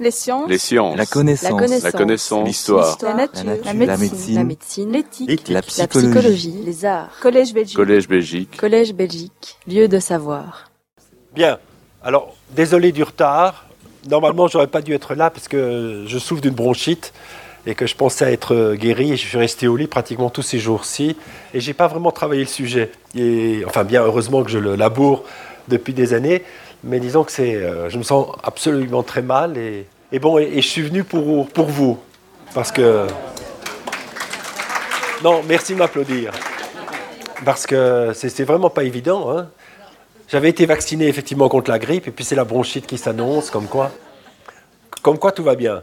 Les sciences. Les sciences. La connaissance. La connaissance. L'histoire. La nature. La nature. La médecine. médecine. La médecine. L'éthique. La La psychologie. psychologie. Les arts. Collège Belgique. Collège Belgique. Collège Belgique. Lieu de savoir. Bien. Alors, désolé du retard. Normalement, j'aurais pas dû être là parce que je souffre d'une bronchite et que je pensais être guéri. Et je suis resté au lit pratiquement tous ces jours-ci et j'ai pas vraiment travaillé le sujet. Et, enfin, bien heureusement que je le laboure depuis des années, mais disons que c'est, euh, je me sens absolument très mal et, et bon, et, je suis venu pour pour vous parce que non, merci de m'applaudir parce que c'est c'est vraiment pas évident. Hein. J'avais été vacciné effectivement contre la grippe, et puis c'est la bronchite qui s'annonce, comme quoi, comme quoi tout va bien.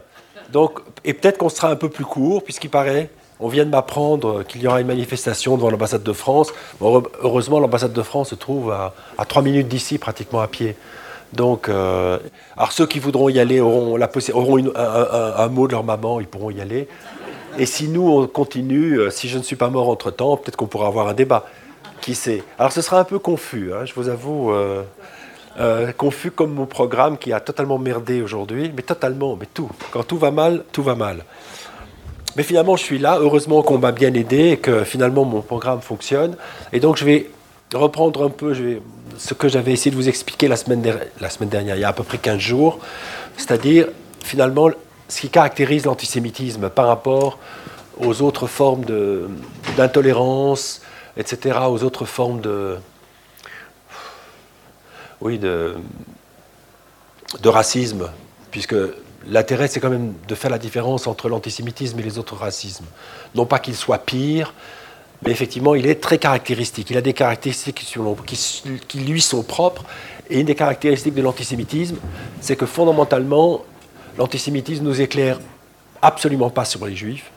Donc, et peut-être qu'on sera un peu plus court, puisqu'il paraît, on vient de m'apprendre qu'il y aura une manifestation devant l'ambassade de France. Heureusement, l'ambassade de France se trouve à, 3 minutes d'ici, pratiquement à pied. Donc, euh, alors ceux qui voudront y aller auront, la un, mot de leur maman, ils pourront y aller. Et si nous, on continue, euh, si je ne suis pas mort entre-temps, peut-être qu'on pourra avoir un débat. Qui sait? Alors ce sera un peu confus, hein, je vous avoue. euh, confus comme mon programme qui a totalement merdé aujourd'hui, mais totalement, mais tout. Quand tout va mal, tout va mal. Mais finalement, je suis là. Heureusement qu'on m'a bien aidé et que finalement mon programme fonctionne. Et donc, je vais reprendre un peu ce que j'avais essayé de vous expliquer la semaine, la semaine dernière, il y a à peu près 15 jours. C'est-à-dire, finalement, ce qui caractérise l'antisémitisme par rapport aux autres formes d'intolérance, etc., aux autres formes de. Oui, de, de racisme, puisque l'intérêt, c'est quand même de faire la différence entre l'antisémitisme et les autres racismes. Non pas qu'il soit pire, mais effectivement, il est très caractéristique. Il a des caractéristiques qui, lui sont propres. Et une des caractéristiques de l'antisémitisme, c'est que fondamentalement, l'antisémitisme nous éclaire absolument pas sur les juifs.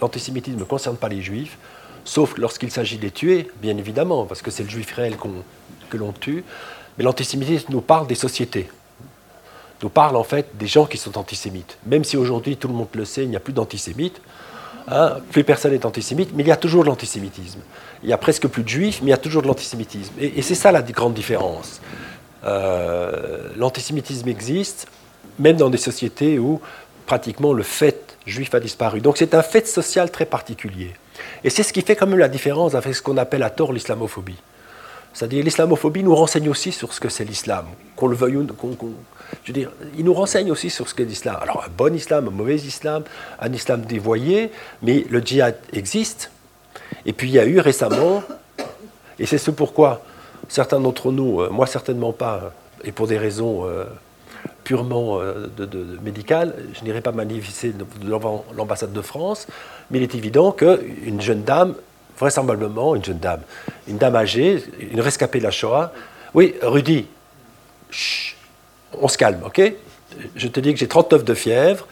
L'antisémitisme ne concerne pas les juifs, sauf lorsqu'il s'agit de les tuer, bien évidemment, parce que c'est le juif réel que l'on tue. Mais l'antisémitisme nous parle des sociétés nous parle en fait des gens qui sont antisémites. Même si aujourd'hui tout le monde le sait, il n'y a plus d'antisémites, hein, plus personne n'est antisémite, mais il y a toujours de l'antisémitisme. Il y a presque plus de juifs, mais il y a toujours de l'antisémitisme. Et, et c'est ça la grande différence. Euh, l'antisémitisme existe, même dans des sociétés où pratiquement le fait juif a disparu. Donc c'est un fait social très particulier. Et c'est ce qui fait quand même la différence avec ce qu'on appelle à tort l'islamophobie. C'est-à-dire l'islamophobie nous renseigne aussi sur ce que c'est l'islam, qu'on le veuille ou qu'on- je veux dire, il nous renseigne aussi sur ce qu'est l'islam. Alors un bon islam, un mauvais islam, un islam dévoyé, mais le djihad existe. Et puis il y a eu récemment, et c'est ce pourquoi certains d'entre nous, euh, moi certainement pas, et pour des raisons euh, purement euh, médicales, je n'irai pas devant l'ambassade de France, mais il est évident qu'une jeune dame, vraisemblablement une jeune dame, une dame âgée, une rescapée de la Shoah, oui, Rudy, chut, on se calme, ok? Je te dis que j'ai 39 de fièvre,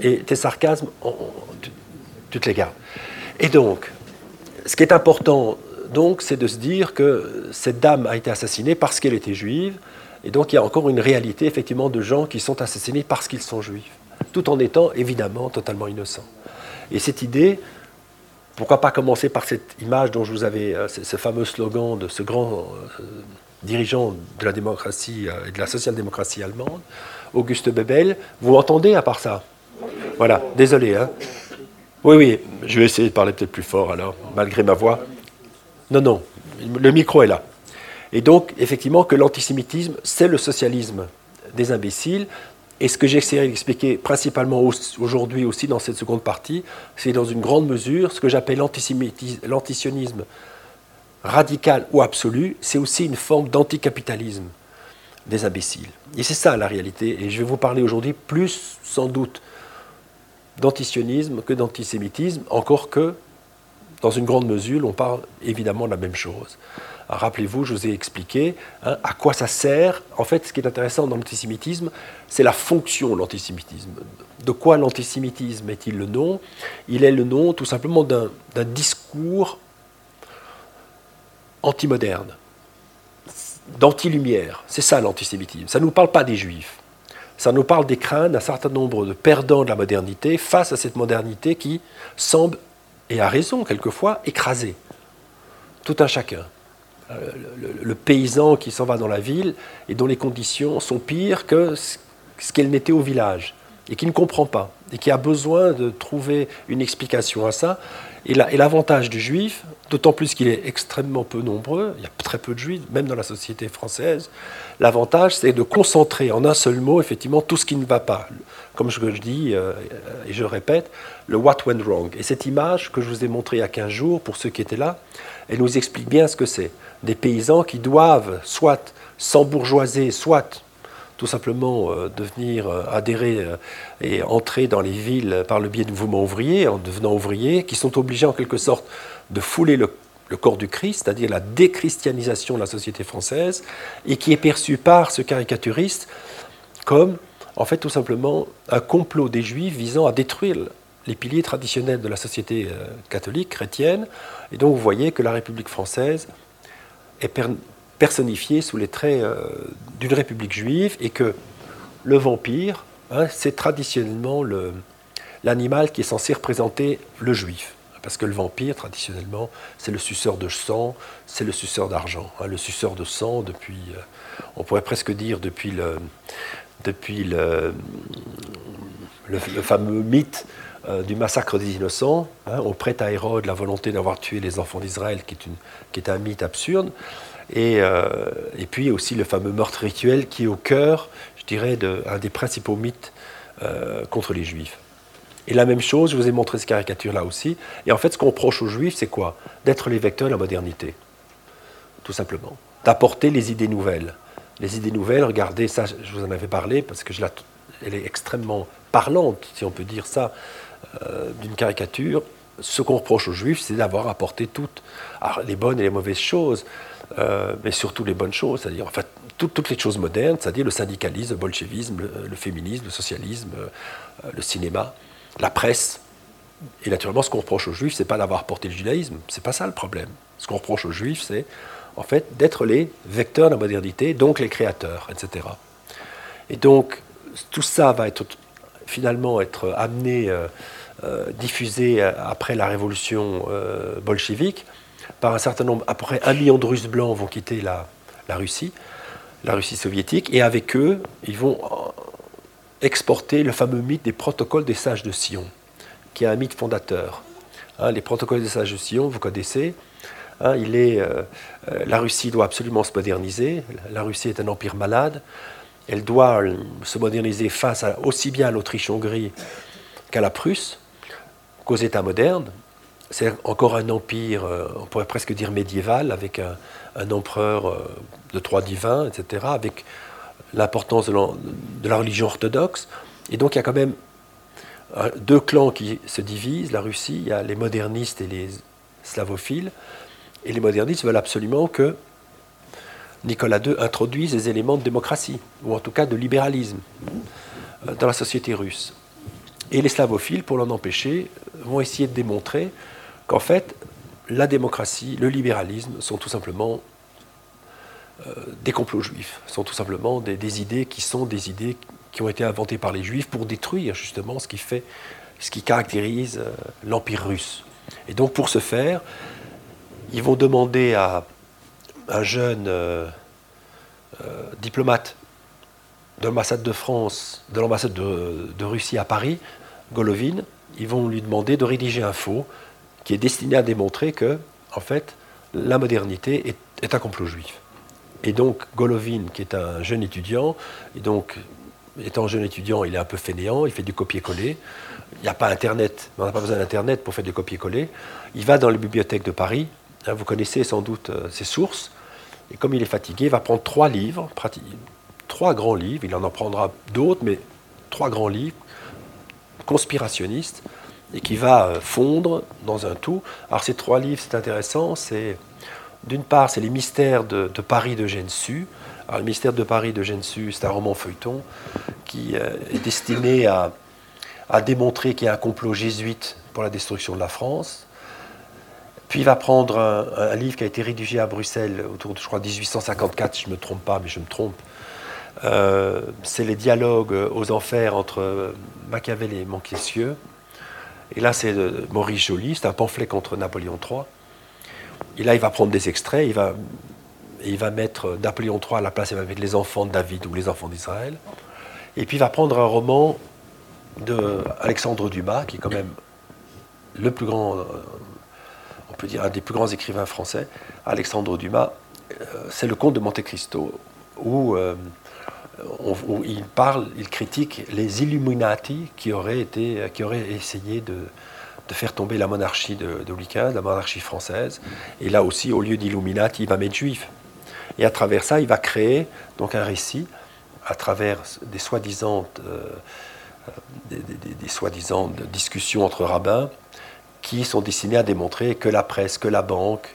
et tes sarcasmes, tu te les gardes. Et donc, ce qui est important, donc, c'est de se dire que cette dame a été assassinée parce qu'elle était juive, et donc il y a encore une réalité, effectivement, de gens qui sont assassinés parce qu'ils sont juifs, tout en étant, évidemment, totalement innocents. Et cette idée, pourquoi pas commencer par cette image dont je vous avais, euh, ce, fameux slogan de ce grand euh, dirigeant de la démocratie euh, et de la social-démocratie allemande, Auguste Bebel. Vous m'entendez à part ça? Voilà, désolé. Hein oui, oui, je vais essayer de parler peut-être plus fort alors, malgré ma voix. Non, non, le micro est là. Et donc, effectivement, que l'antisémitisme, c'est le socialisme des imbéciles. Et ce que j'ai essayé d'expliquer principalement au- aujourd'hui aussi dans cette seconde partie, c'est dans une grande mesure ce que j'appelle l'antisionisme radical ou absolu, c'est aussi une forme d'anticapitalisme des imbéciles. Et c'est ça la réalité. Et je vais vous parler aujourd'hui plus sans doute d'antisionisme que d'antisémitisme, encore que dans une grande mesure, on parle évidemment de la même chose. Rappelez-vous, je vous ai expliqué hein, à quoi ça sert. En fait, ce qui est intéressant dans l'antisémitisme, c'est la fonction de l'antisémitisme. De quoi l'antisémitisme est-il le nom? Il est le nom tout simplement d'un discours antimoderne, d'anti-lumière. C'est ça l'antisémitisme. Ça ne nous parle pas des juifs. Ça nous parle des craintes d'un certain nombre de perdants de la modernité face à cette modernité qui semble, et a raison quelquefois, écraser tout un chacun. Euh, Le, paysan qui s'en va dans la ville et dont les conditions sont pires que ce ce qu'elles n'étaient au village. et qui ne comprend pas, et qui a besoin de trouver une explication à ça. Et l'avantage du juif, d'autant plus qu'il est extrêmement peu nombreux, il y a très peu de juifs, même dans la société française, l'avantage c'est de concentrer en un seul mot effectivement tout ce qui ne va pas. Comme je, je dis, euh, et je répète, le what went wrong. Et cette image que je vous ai montrée il y a 15 jours, pour ceux qui étaient là, elle nous explique bien ce que c'est. Des paysans qui doivent soit s'embourgeoiser, soit tout simplement euh, devenir euh, adhérer euh, et entrer dans les villes par le biais du mouvement ouvrier, en devenant ouvriers, qui sont obligés en quelque sorte de fouler le, corps du Christ, c'est-à-dire la déchristianisation de la société française, et qui est perçu par ce caricaturiste comme, en fait, tout simplement un complot des Juifs visant à détruire les piliers traditionnels de la société catholique, chrétienne. Et donc vous voyez que la République française est personnifié sous les traits euh, d'une république juive et que le vampire, hein, c'est traditionnellement l'animal qui est censé représenter le juif. Parce que le vampire, traditionnellement, c'est le suceur de sang, c'est le suceur d'argent. Hein, le suceur de sang, depuis, euh, on pourrait presque dire depuis le, depuis le, le, fameux mythe euh, du massacre des innocents. Hein, on prête à Hérode la volonté d'avoir tué les enfants d'Israël, qui, qui est un mythe absurde. Et, euh, et, puis aussi le fameux meurtre rituel qui est au cœur, je dirais, d'un des principaux mythes euh, contre les juifs. Et la même chose, je vous ai montré ces caricatures-là aussi. Et en fait, ce qu'on reproche aux juifs, c'est quoi? D'être les vecteurs de la modernité, tout simplement. D'apporter les idées nouvelles. Les idées nouvelles, regardez, ça, je vous en avais parlé, parce que je la, elle est extrêmement parlante, si on peut dire ça, euh, d'une caricature. Ce qu'on reproche aux juifs, c'est d'avoir apporté toutes les bonnes et les mauvaises choses. Euh, mais surtout les bonnes choses, c'est-à-dire fait, toutes les choses modernes, c'est-à-dire le syndicalisme, le bolchevisme, le, féminisme, le socialisme, euh, le cinéma, la presse. Et naturellement, ce qu'on reproche aux juifs, c'est pas d'avoir porté le judaïsme, c'est pas ça le problème. Ce qu'on reproche aux juifs, c'est en fait d'être les vecteurs de la modernité, donc les créateurs, etc. Et donc tout ça va être finalement être amené, euh, diffusé après la révolution bolchevique par un certain nombre, à peu près un million de Russes blancs vont quitter la, Russie, la Russie soviétique, et avec eux, ils vont euh, exporter le fameux mythe des protocoles des sages de Sion, qui est un mythe fondateur. Hein, les protocoles des sages de Sion, vous connaissez, hein, il est, euh, euh, la Russie doit absolument se moderniser, la Russie est un empire malade, elle doit se moderniser face aussi bien à l'Autriche-Hongrie qu'à la Prusse, qu'aux États modernes, c'est encore un empire, euh, on pourrait presque dire médiéval, avec un, empereur euh, de trois divins, etc., avec l'importance de, la religion orthodoxe. Et donc il y a quand même euh, deux clans qui se divisent, la Russie, il y a les modernistes et les slavophiles, et les modernistes veulent absolument que Nicolas II introduise des éléments de démocratie, ou en tout cas de libéralisme, dans la société russe. Et les slavophiles, pour l'en empêcher, vont essayer de démontrer qu'en fait, la démocratie, le libéralisme sont tout simplement euh, des complots juifs, sont tout simplement des, idées qui sont des idées qui ont été inventées par les juifs pour détruire justement ce qui fait, ce qui caractérise euh, l'empire russe. Et donc pour ce faire, ils vont demander à un jeune euh, diplomate de l'ambassade de France, de l'ambassade de, de Russie à Paris, Golovin, ils vont lui demander de rédiger un faux qui est destiné à démontrer que, en fait, la modernité est, un complot juif. Et donc, Golovin, qui est un jeune étudiant, et donc, étant jeune étudiant, il est un peu fainéant, il fait du copier-coller. Il n'y a pas Internet, on n'a pas besoin d'Internet pour faire du copier-coller. Il va dans les bibliothèques de Paris, hein, vous connaissez sans doute euh, ses sources, et comme il est fatigué, il va prendre trois livres, trois grands livres, il en en prendra d'autres, mais trois grands livres, conspirationnistes, et qui va euh, fondre dans un tout. Alors ces trois livres, c'est intéressant. C'est d'une part, c'est les mystères de, Paris de Gensu. Alors le mystère de Paris de Gensu, c'est un roman feuilleton qui euh, est destiné à, démontrer qu'il y a un complot jésuite pour la destruction de la France. Puis il va prendre un, livre qui a été rédigé à Bruxelles autour de, je crois, 1854, si je ne me trompe pas, mais je me trompe. Euh, c'est les dialogues aux enfers entre Machiavel et Montesquieu. Et là, c'est Maurice Joly, c'est un pamphlet contre Napoléon III. Et là, il va prendre des extraits, il va, il va mettre Napoléon III à la place, mettre les enfants de David ou les enfants d'Israël. Et puis, il va prendre un roman de Alexandre Dumas, qui est quand même le plus grand, euh, on peut dire un des plus grands écrivains français, Alexandre Dumas, euh, c'est le conte de Monte Cristo, où, euh, il parle, il critique les Illuminati qui auraient, été, qui auraient essayé de, faire tomber la monarchie de, Louis XV, la monarchie française. Et là aussi, au lieu d'Illuminati, il va mettre juif. Et à travers ça, il va créer donc un récit à travers des soi-disant des, soi-disant discussions entre rabbins qui sont destinés à démontrer que la presse, que la banque,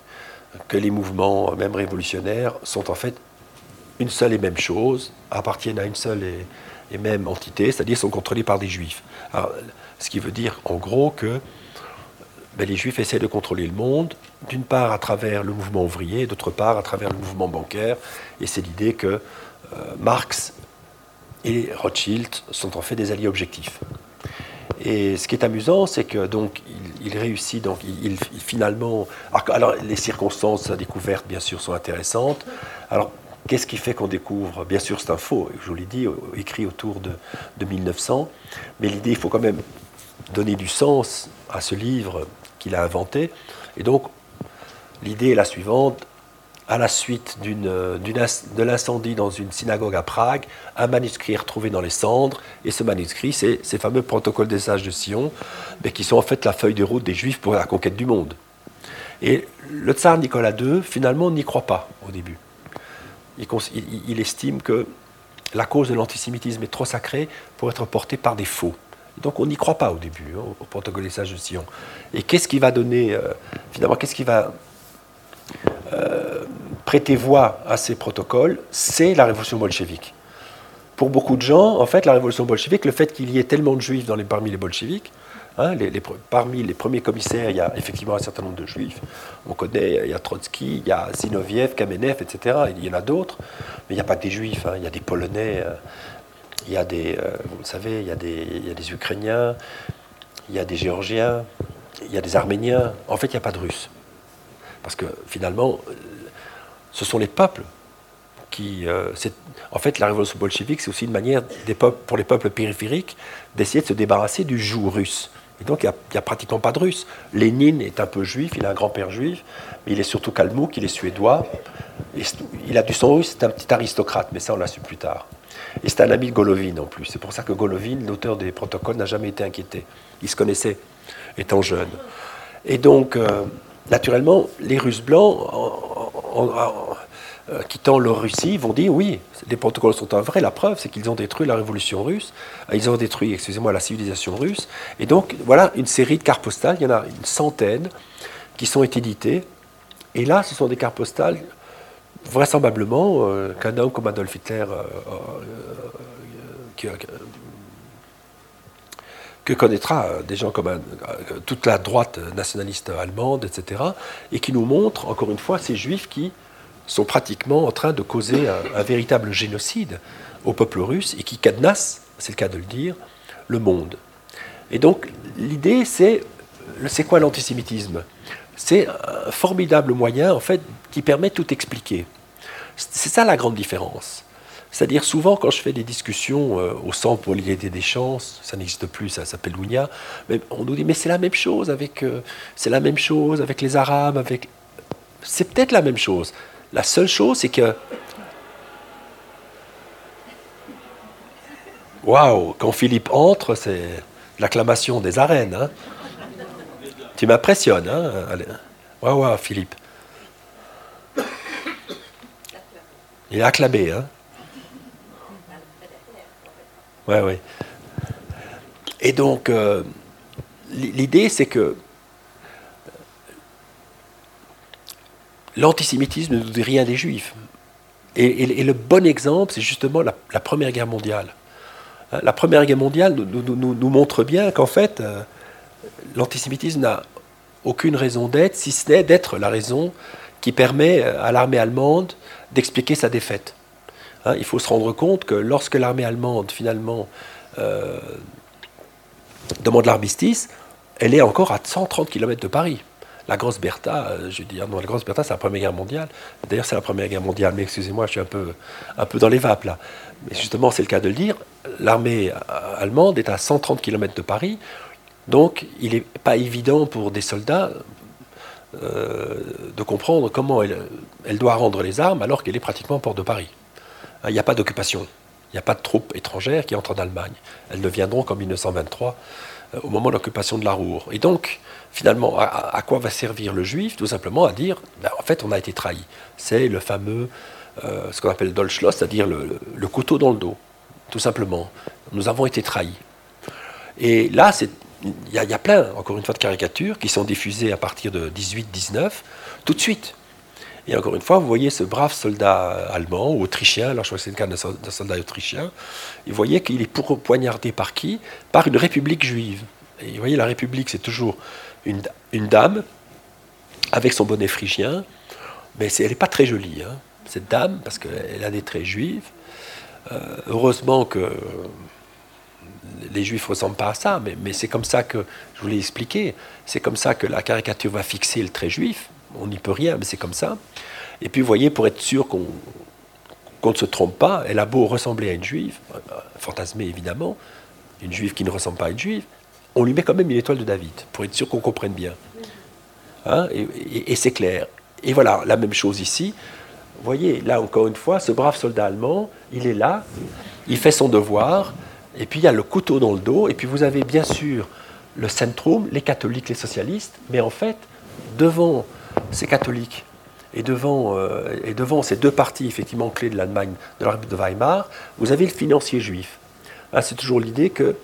que les mouvements, même révolutionnaires, sont en fait une seule et même chose, appartiennent à une seule et, même entité, c'est-à-dire sont contrôlés par des juifs. ce qui veut dire en gros que ben, les juifs essaient de contrôler le monde, d'une part à travers le mouvement ouvrier, d'autre part à travers le mouvement bancaire, et c'est l'idée que euh, Marx et Rothschild sont en fait des alliés objectifs. Et ce qui est amusant, c'est que donc il, réussit donc il, finalement. Alors, les circonstances de découverte bien sûr sont intéressantes. Alors qu'est-ce qui fait qu'on découvre Bien sûr c'est un faux, je vous l'ai dit, écrit autour de, de 1900. Mais l'idée, il faut quand même donner du sens à ce livre qu'il a inventé. Et donc l'idée est la suivante à la suite euh, de l'incendie dans une synagogue à Prague, un manuscrit est retrouvé dans les cendres, et ce manuscrit, c'est ces fameux protocoles des sages de Sion, mais qui sont en fait la feuille de route des Juifs pour la conquête du monde. Et le tsar Nicolas II, finalement, n'y croit pas au début. Il, estime que la cause de l'antisémitisme est trop sacrée pour être portée par des faux. Donc on n'y croit pas au début, hein, au protocole des sages de Sion. Et qu'est-ce qui va donner, euh, finalement, qu'est-ce qui va euh, prêter voix à ces protocoles, c'est la révolution bolchevique. Pour beaucoup de gens, en fait, la révolution bolchevique, le fait qu'il y ait tellement de juifs dans les, parmi les bolcheviques, hein, parmi les premiers commissaires, il y a effectivement un certain nombre de juifs. On connaît, il y a Trotsky, il y a Zinoviev, Kamenev, etc. Il y en a d'autres, mais il n'y a pas que des juifs, hein. il y a des Polonais, euh, il y a des, euh, Ukrainiens, il y a des Géorgiens, il y a des Arméniens. En fait, il n'y a pas de Russes. Parce que finalement, ce sont les peuples qui. Euh, en fait, la révolution bolchevique, c'est aussi une manière pour les peuples périphériques d'essayer de se débarrasser du joug russe. Et donc, il n'y a, pratiquement pas de russe. Lénine est un peu juif, il a un grand-père juif, mais il est surtout kalmouk, il est suédois. il a du sang russe, c'est un petit aristocrate, mais ça, on l'a su plus tard. Et c'est un ami de Golovin en plus. C'est pour ça que Golovin, l'auteur des protocoles, n'a jamais été inquiété. Il se connaissait étant jeune. Et donc. Euh, naturellement, les Russes blancs, euh, quittant leur Russie, vont dire oui, les protocoles sont un vrai. La preuve, c'est qu'ils ont détruit la révolution russe, euh, ils ont détruit, excusez-moi, la civilisation russe. Et donc, voilà une série de cartes postales, il y en a une centaine qui sont éditées. Et là, ce sont des cartes postales, vraisemblablement, euh, qu'un homme comme Adolf Hitler, qui, que connaîtra des gens comme toute la droite nationaliste allemande, etc., et qui nous montre, encore une fois, ces juifs qui sont pratiquement en train de causer un, véritable génocide au peuple russe et qui cadenassent, c'est le cas de le dire, le monde. Et donc, l'idée, c'est c'est quoi l'antisémitisme? C'est un formidable moyen, en fait, qui permet de tout expliquer. C'est ça la grande différence. C'est-à-dire souvent quand je fais des discussions euh, au centre pour l'égalité des chances, ça n'existe plus, ça s'appelle l'UNIA, on nous dit mais c'est la même chose avec euh, c'est la même chose avec les Arabes, avec c'est peut-être la même chose. La seule chose c'est que waouh, quand Philippe entre, c'est l'acclamation des arènes. Hein. Tu m'impressionnes, hein Waouh, Philippe. Il est acclamé, hein Ouais, ouais. Et donc, euh, l'idée, c'est que l'antisémitisme ne dit rien des juifs. Et, le bon exemple, c'est justement la, Première Guerre mondiale. Hein, la Première Guerre mondiale nous, montre bien qu'en fait, euh, l'antisémitisme n'a aucune raison d'être, si ce n'est d'être la raison qui permet euh, à l'armée allemande d'expliquer sa défaite. Hein, il faut se rendre compte que lorsque l'armée allemande, finalement, euh, demande l'armistice, elle est encore à 130 km de Paris. La Grosse Bertha, euh, je veux dire, non, la Grosse Bertha, c'est la Première Guerre mondiale. D'ailleurs, c'est la Première Guerre mondiale, mais excusez-moi, je suis un peu, dans les vapes là. Mais justement, c'est le cas de le dire. l'armée allemande est à 130 km de Paris, donc il n'est pas évident pour des soldats euh, de comprendre comment elle, doit rendre les armes alors qu'elle est pratiquement au port de Paris. Il n'y a pas d'occupation, il n'y a pas de troupes étrangères qui entrent en Allemagne. Elles ne viendront qu'en 1923, euh, au moment de l'occupation de la Roure. Et donc, finalement, à, quoi va servir le juif? Tout simplement à dire, ben, en fait, on a été trahi. C'est le fameux, euh, ce qu'on appelle Dolchschloss, c'est-à-dire le, couteau dans le dos, tout simplement. Nous avons été trahis. Et là, il y, y, a plein, encore une fois, de caricatures qui sont diffusées à partir de 18-19, tout de suite. Et encore une fois, vous voyez ce brave soldat allemand ou autrichien, alors je crois que c'est le cas d'un soldat autrichien, vous voyez qu'il est poignardé par qui? Par une république juive. Et vous voyez, la république, c'est toujours une, dame avec son bonnet phrygien, mais elle n'est pas très jolie, hein, cette dame, parce qu'elle a des traits juifs. Euh, heureusement que les juifs ne ressemblent pas à ça, mais, mais c'est comme ça que, je vous l'ai expliqué, c'est comme ça que la caricature va fixer le trait juif on n'y peut rien, mais c'est comme ça. Et puis, vous voyez, pour être sûr qu'on ne se trompe pas, elle a beau ressembler à une juive, euh, fantasmée évidemment, une juive qui ne ressemble pas à une juive, on lui met quand même une étoile de David, pour être sûr qu'on comprenne bien. Hein, et, c'est clair. Et voilà, la même chose ici. Vous voyez, là encore une fois, ce brave soldat allemand, il est là, il fait son devoir, et puis il y a le couteau dans le dos, et puis vous avez bien sûr le centrum, les catholiques, les socialistes, mais en fait, devant ces catholiques. Et devant, euh, et devant ces deux parties effectivement clés de l'Allemagne, de la République de Weimar, vous avez le financier juif. C'est toujours l'idée que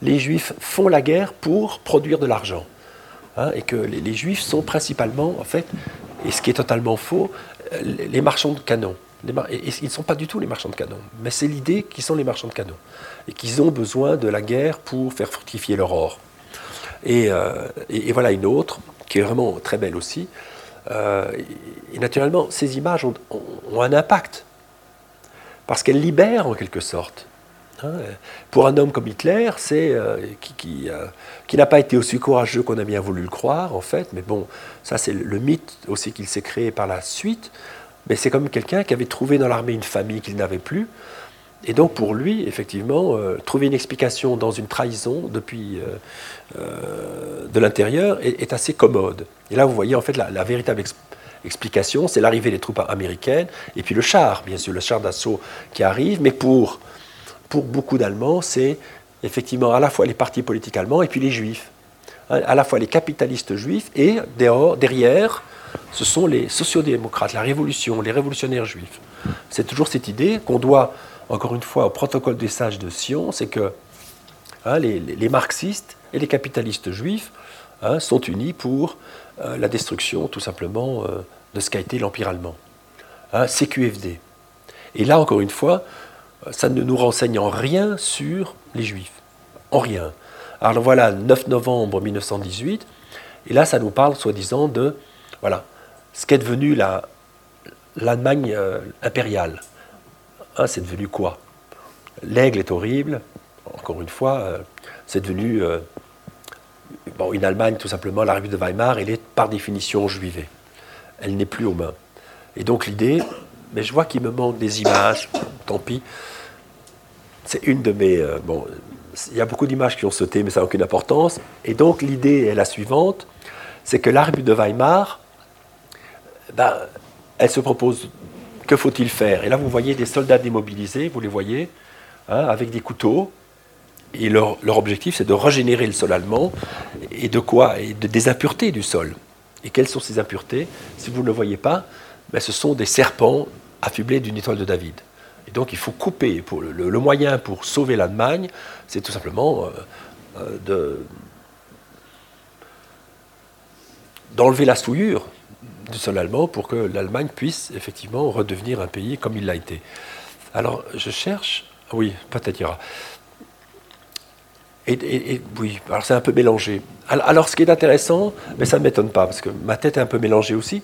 les juifs font la guerre pour produire de l'argent. Hein, et que les, juifs sont principalement, en fait, et ce qui est totalement faux, les, marchands de canons. et, ils ne sont pas du tout les marchands de canons, mais c'est l'idée qu'ils sont les marchands de canons. Et qu'ils ont besoin de la guerre pour faire fructifier leur or. et euh, voilà une autre, qui est vraiment très belle aussi. Euh, et naturellement, ces images ont, un impact, parce qu'elles libèrent en quelque sorte. Hein. Pour un homme comme Hitler, c'est euh, qui, euh, qui, n'a pas été aussi courageux qu'on a bien voulu le croire, en fait, mais bon, ça c'est le mythe aussi qu'il s'est créé par la suite, mais c'est comme quelqu'un qui avait trouvé dans l'armée une famille qu'il n'avait plus, et donc pour lui, effectivement, euh, trouver une explication dans une trahison depuis euh, euh, de l'intérieur est, assez commode. Et là, vous voyez en fait la, véritable explication, c'est l'arrivée des troupes américaines et puis le char, bien sûr, le char d'assaut qui arrive. Mais pour, pour beaucoup d'Allemands, c'est effectivement à la fois les partis politiques allemands et puis les juifs. Hein, à la fois les capitalistes juifs et derrière, ce sont les sociodémocrates, la révolution, les révolutionnaires juifs. C'est toujours cette idée qu'on doit encore une fois, au protocole des sages de Sion, c'est que hein, les, marxistes et les capitalistes juifs hein, sont unis pour euh, la destruction, tout simplement, euh, de ce qu'a été l'Empire allemand. Hein, CQFD. Et là, encore une fois, ça ne nous renseigne en rien sur les juifs. En rien. Alors voilà, 9 novembre 1918, et là, ça nous parle, soi-disant, de voilà, ce qu'est devenu l'Allemagne euh, impériale. Ah, c'est devenu quoi? L'aigle est horrible, encore une fois, euh, c'est devenu euh, une Allemagne, tout simplement, la République de Weimar, elle est par définition juivée. Elle n'est plus aux mains. Et donc l'idée, mais je vois qu'il me manque des images, tant pis. C'est une de mes. Euh, bon, il y a beaucoup d'images qui ont sauté, mais ça n'a aucune importance. Et donc l'idée est la suivante c'est que la République de Weimar, ben, elle se propose que faut-il faire? Et là, vous voyez des soldats démobilisés, vous les voyez, hein, avec des couteaux. Et leur, objectif, c'est de régénérer le sol allemand. Et de quoi? Et de, des impuretés du sol. Et quelles sont ces impuretés? Si vous ne le voyez pas, ben, ce sont des serpents affublés d'une étoile de David. Et donc il faut couper. Pour le, moyen pour sauver l'Allemagne, c'est tout simplement euh, euh, de, d'enlever la souillure du sol allemand pour que l'Allemagne puisse effectivement redevenir un pays comme il l'a été. Alors, je cherche. Oui, peut-être y aura. Et, oui, alors c'est un peu mélangé. Alors, ce qui est intéressant, mais ça ne m'étonne pas, parce que ma tête est un peu mélangée aussi,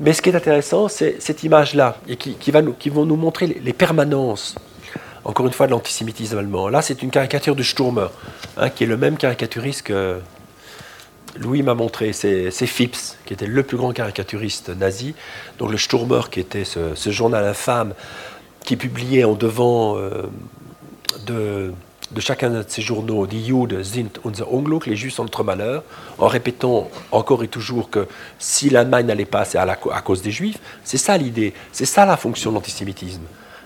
mais ce qui est intéressant, c'est cette image-là, et qui, va nous, vont nous montrer les, permanences, encore une fois, de l'antisémitisme allemand. Là, c'est une caricature de Sturmer, hein, qui est le même caricaturiste que, Louis m'a montré, c'est Phipps, qui était le plus grand caricaturiste nazi, donc le Sturmer, qui était ce, journal infâme qui publiait en devant euh, de, chacun de ces journaux, Die Juden sind unser Unglück, les Juifs sont notre malheur, en répétant encore et toujours que si l'Allemagne n'allait pas, c'est à, cause des Juifs. C'est ça l'idée, c'est ça la fonction de l'antisémitisme.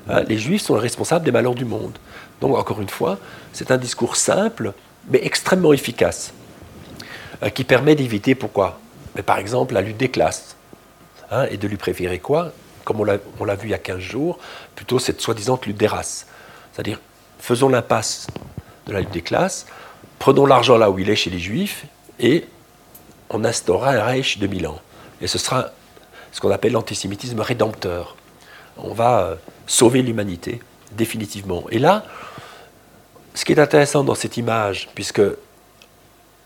Hein, les Juifs sont les responsables des malheurs du monde. Donc, encore une fois, c'est un discours simple, mais extrêmement efficace, qui permet d'éviter pourquoi? Mais Par exemple, la lutte des classes. Hein, et de lui préférer quoi? Comme on l'a on l'a vu il y a 15 jours, plutôt cette soi-disant lutte des races. C'est-à-dire, faisons l'impasse de la lutte des classes, prenons l'argent là où il est chez les Juifs, et on instaurera un Reich de Milan. Et ce sera ce qu'on appelle l'antisémitisme rédempteur. On va euh, sauver l'humanité, définitivement. Et là, ce qui est intéressant dans cette image, puisque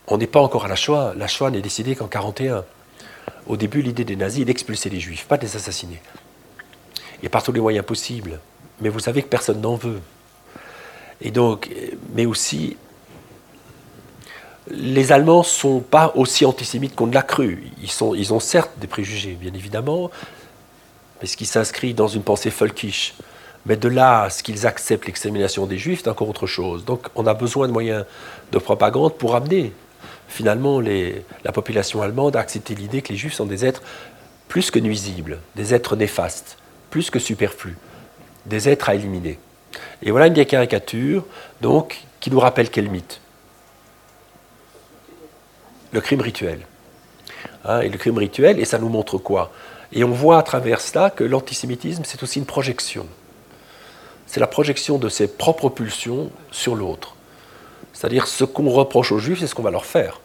on n'est pas encore à la Shoah, la Shoah n'est décidée qu'en 1941. Au début, l'idée des nazis est d'expulser les juifs, pas de les assassiner. Et par tous les moyens possibles. Mais vous savez que personne n'en veut. Et donc, mais aussi, les Allemands ne sont pas aussi antisémites qu'on ne l'a cru. Ils, ont certes des préjugés, bien évidemment, mais ce qui s'inscrit dans une pensée folkish. Mais de là ce qu'ils acceptent l'extermination des juifs, c'est encore autre chose. Donc on a besoin de moyens de propagande pour amener finalement la population allemande à accepter l'idée que les juifs sont des êtres plus que nuisibles, des êtres néfastes, plus que superflus, des êtres à éliminer. Et voilà une des caricatures donc, qui nous rappelle quel mythe? Le crime rituel. Hein, et le crime rituel, et ça nous montre quoi? Et on voit à travers cela que l'antisémitisme, c'est aussi une projection. C'est la projection de ses propres pulsions sur l'autre. C'est-à-dire ce qu'on reproche aux juifs, c'est ce qu'on va leur faire.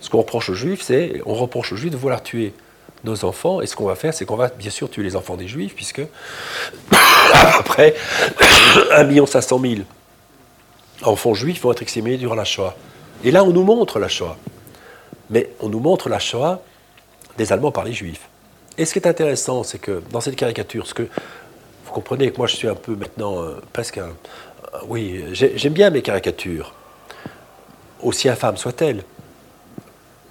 Ce qu'on reproche aux juifs, c'est on reproche aux juifs de vouloir tuer nos enfants, et ce qu'on va faire, c'est qu'on va bien sûr tuer les enfants des juifs, puisque à peu près 1 500 000 enfants juifs vont être exterminés durant la Shoah. Et là, on nous montre la Shoah. Mais on nous montre la Shoah des Allemands par les Juifs. Et ce qui est intéressant, c'est que dans cette caricature, ce que vous comprenez que moi je suis un peu maintenant euh, presque un. Euh, oui, j'ai- j'aime bien mes caricatures, aussi infâmes soient-elles,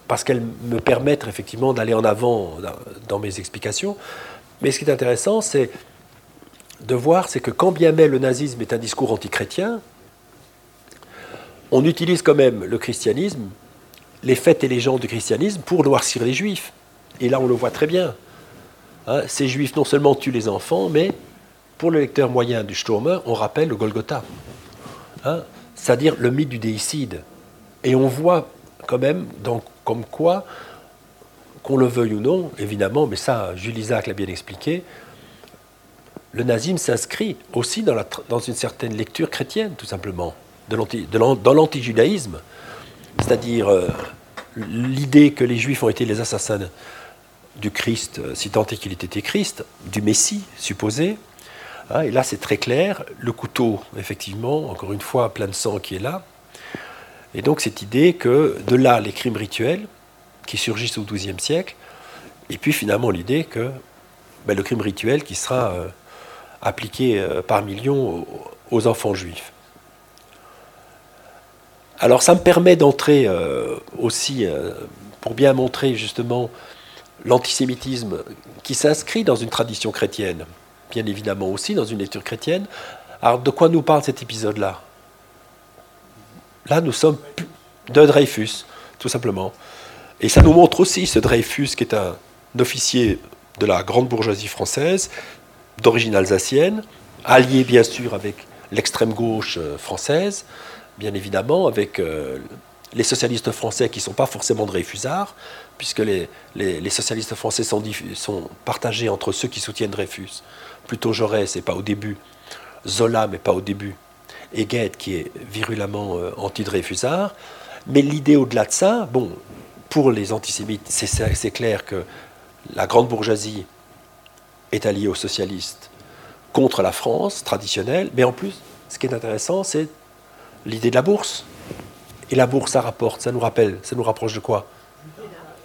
parce qu'elles me permettent effectivement d'aller en avant dans, mes explications. Mais ce qui est intéressant, c'est de voir, que quand bien même le nazisme est un discours antichrétien, on utilise quand même le christianisme les fêtes et les gens du christianisme pour noircir les juifs. Et là, on le voit très bien. Hein, ces juifs non seulement tuent les enfants, mais pour le lecteur moyen du Sturmer, on rappelle le Golgotha. Hein, C'est-à-dire le mythe du déicide. Et on voit quand même, comme quoi, qu'on le veuille ou non, évidemment, mais ça, Jules Isaac l'a bien expliqué, le nazisme s'inscrit aussi dans, une certaine lecture chrétienne, tout simplement, de de dans l'antijudaïsme. C'est-à-dire euh, l'idée que les Juifs ont été les assassins du Christ, euh, si tant est qu'il ait été Christ, du Messie supposé. Hein, et là, c'est très clair. Le couteau, effectivement, encore une fois, plein de sang qui est là. Et donc, cette idée que de là, les crimes rituels qui surgissent au XIIe siècle, et puis finalement l'idée que ben, le crime rituel qui sera euh, appliqué euh, par millions aux, enfants juifs. Alors ça me permet d'entrer euh, aussi, pour bien montrer justement l'antisémitisme qui s'inscrit dans une tradition chrétienne, bien évidemment aussi dans une lecture chrétienne. Alors de quoi nous parle cet épisode-là? Là, nous sommes de Dreyfus, tout simplement. Et ça nous montre aussi ce Dreyfus qui est un officier de la grande bourgeoisie française, d'origine alsacienne, allié bien sûr avec l'extrême gauche euh, française, bien évidemment, avec euh, les socialistes français qui ne sont pas forcément Dreyfusards, puisque les, socialistes français sont partagés entre ceux qui soutiennent Dreyfus, plutôt Jaurès et pas au début, Zola mais pas au début, et qui est virulemment euh, anti-Dreyfusard. Mais l'idée au-delà de ça, bon, pour les antisémites, c'est clair que la grande bourgeoisie est alliée aux socialistes contre la France traditionnelle, mais en plus, ce qui est intéressant, c'est l'idée de la bourse. Et la bourse, ça rapporte, ça nous rappelle, ça nous rapproche de quoi?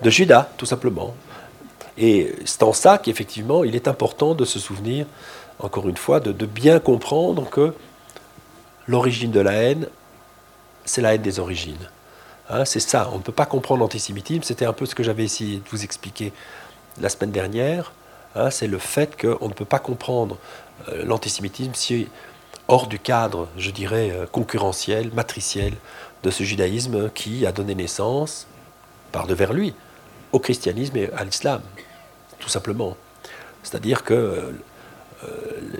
De Judas, tout simplement. Et c'est en ça qu'effectivement, il est important de se souvenir, encore une fois, de, bien comprendre que l'origine de la haine, c'est la haine des origines. Hein, c'est ça, on ne peut pas comprendre l'antisémitisme, c'était un peu ce que j'avais essayé de vous expliquer la semaine dernière, hein, c'est le fait qu'on ne peut pas comprendre euh, l'antisémitisme si hors du cadre, je dirais, euh, concurrentiel, matriciel de ce judaïsme qui a donné naissance, par devers lui, au christianisme et à l'islam, tout simplement. C'est-à-dire que euh,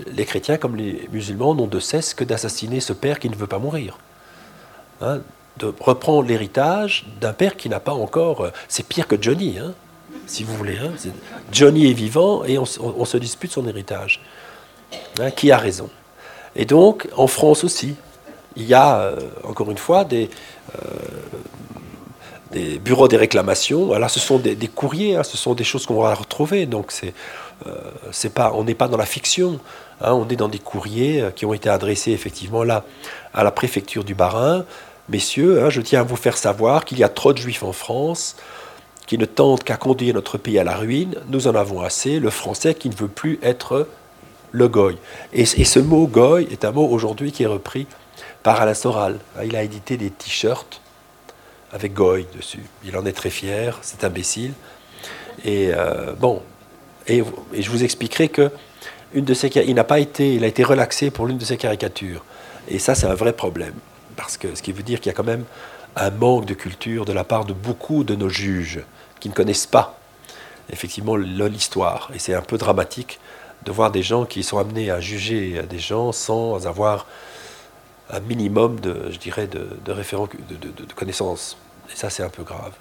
les chrétiens comme les musulmans n'ont de cesse que d'assassiner ce père qui ne veut pas mourir. Hein, de reprendre l'héritage d'un père qui n'a pas encore... Euh, c'est pire que Johnny, hein, si vous voulez. Hein. Johnny est vivant et on, se dispute son héritage. qui a raison Et donc, en France aussi, il y a, euh, encore une fois, des, des bureaux des réclamations. Alors, ce sont des, courriers, hein, ce sont des choses qu'on va retrouver. Donc, c'est, euh, pas, on n'est pas dans la fiction. Hein, on est dans des courriers euh, qui ont été adressés effectivement là à la préfecture du Bas-Rhin. Messieurs, hein, je tiens à vous faire savoir qu'il y a trop de juifs en France qui ne tentent qu'à conduire notre pays à la ruine. Nous en avons assez. Le français qui ne veut plus être le goy. Et, et ce mot goy est un mot aujourd'hui qui est repris par Alain Soral. Il a édité des t-shirts avec Goy dessus. Il en est très fier, c'est imbécile. Et euh, bon, et, je vous expliquerai que une de ces, il n'a pas été, il a été relaxé pour l'une de ses caricatures. Et ça, c'est un vrai problème, parce que ce qui veut dire qu'il y a quand même un manque de culture de la part de beaucoup de nos juges qui ne connaissent pas effectivement l'histoire. Et c'est un peu dramatique de voir des gens qui sont amenés à juger des gens sans avoir un minimum de, je dirais, de, de, de, connaissances. Et ça, c'est un peu grave.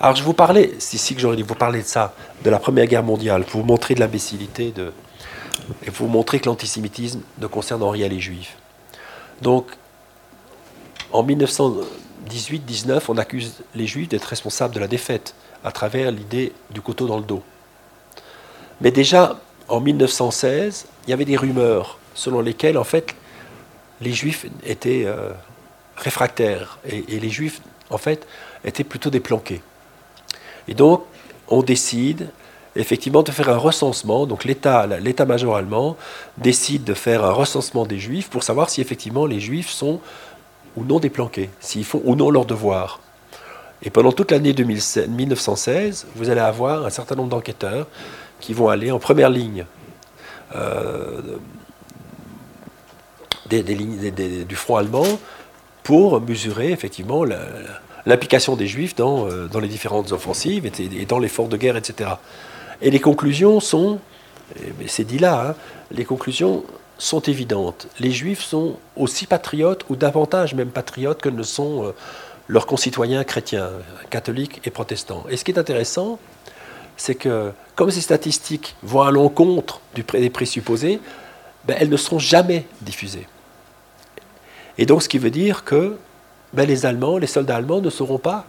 Alors, je vous parlais, c'est ici que j'aurais dû vous parler de ça, de la Première Guerre mondiale, pour vous montrer de l'imbécilité de, et pour vous montrer que l'antisémitisme ne concerne en rien les juifs. Donc, en 1918-19, on accuse les juifs d'être responsables de la défaite à travers l'idée du couteau dans le dos. Mais déjà, en 1916, il y avait des rumeurs selon lesquelles, en fait, les juifs étaient euh, réfractaires et, les juifs, en fait, étaient plutôt déplanqués. Et donc, on décide effectivement de faire un recensement. Donc, l'État, l'état-major allemand décide de faire un recensement des juifs pour savoir si effectivement les juifs sont ou non déplanqués, s'ils font ou non leur devoir. Et pendant toute l'année 1916, vous allez avoir un certain nombre d'enquêteurs qui vont aller en première ligne euh, des, du front allemand pour mesurer effectivement l'implication des Juifs dans, euh, dans, les différentes offensives et, dans l'effort de guerre, etc. Et les conclusions sont, c'est dit là, hein, les conclusions sont évidentes. Les Juifs sont aussi patriotes, ou davantage même patriotes, que ne sont euh, leurs concitoyens chrétiens, catholiques et protestants. Et ce qui est intéressant, c'est que comme ces statistiques vont à l'encontre des présupposés, ben, elles ne seront jamais diffusées. Et donc, ce qui veut dire que ben, les Allemands, les soldats allemands ne sauront pas,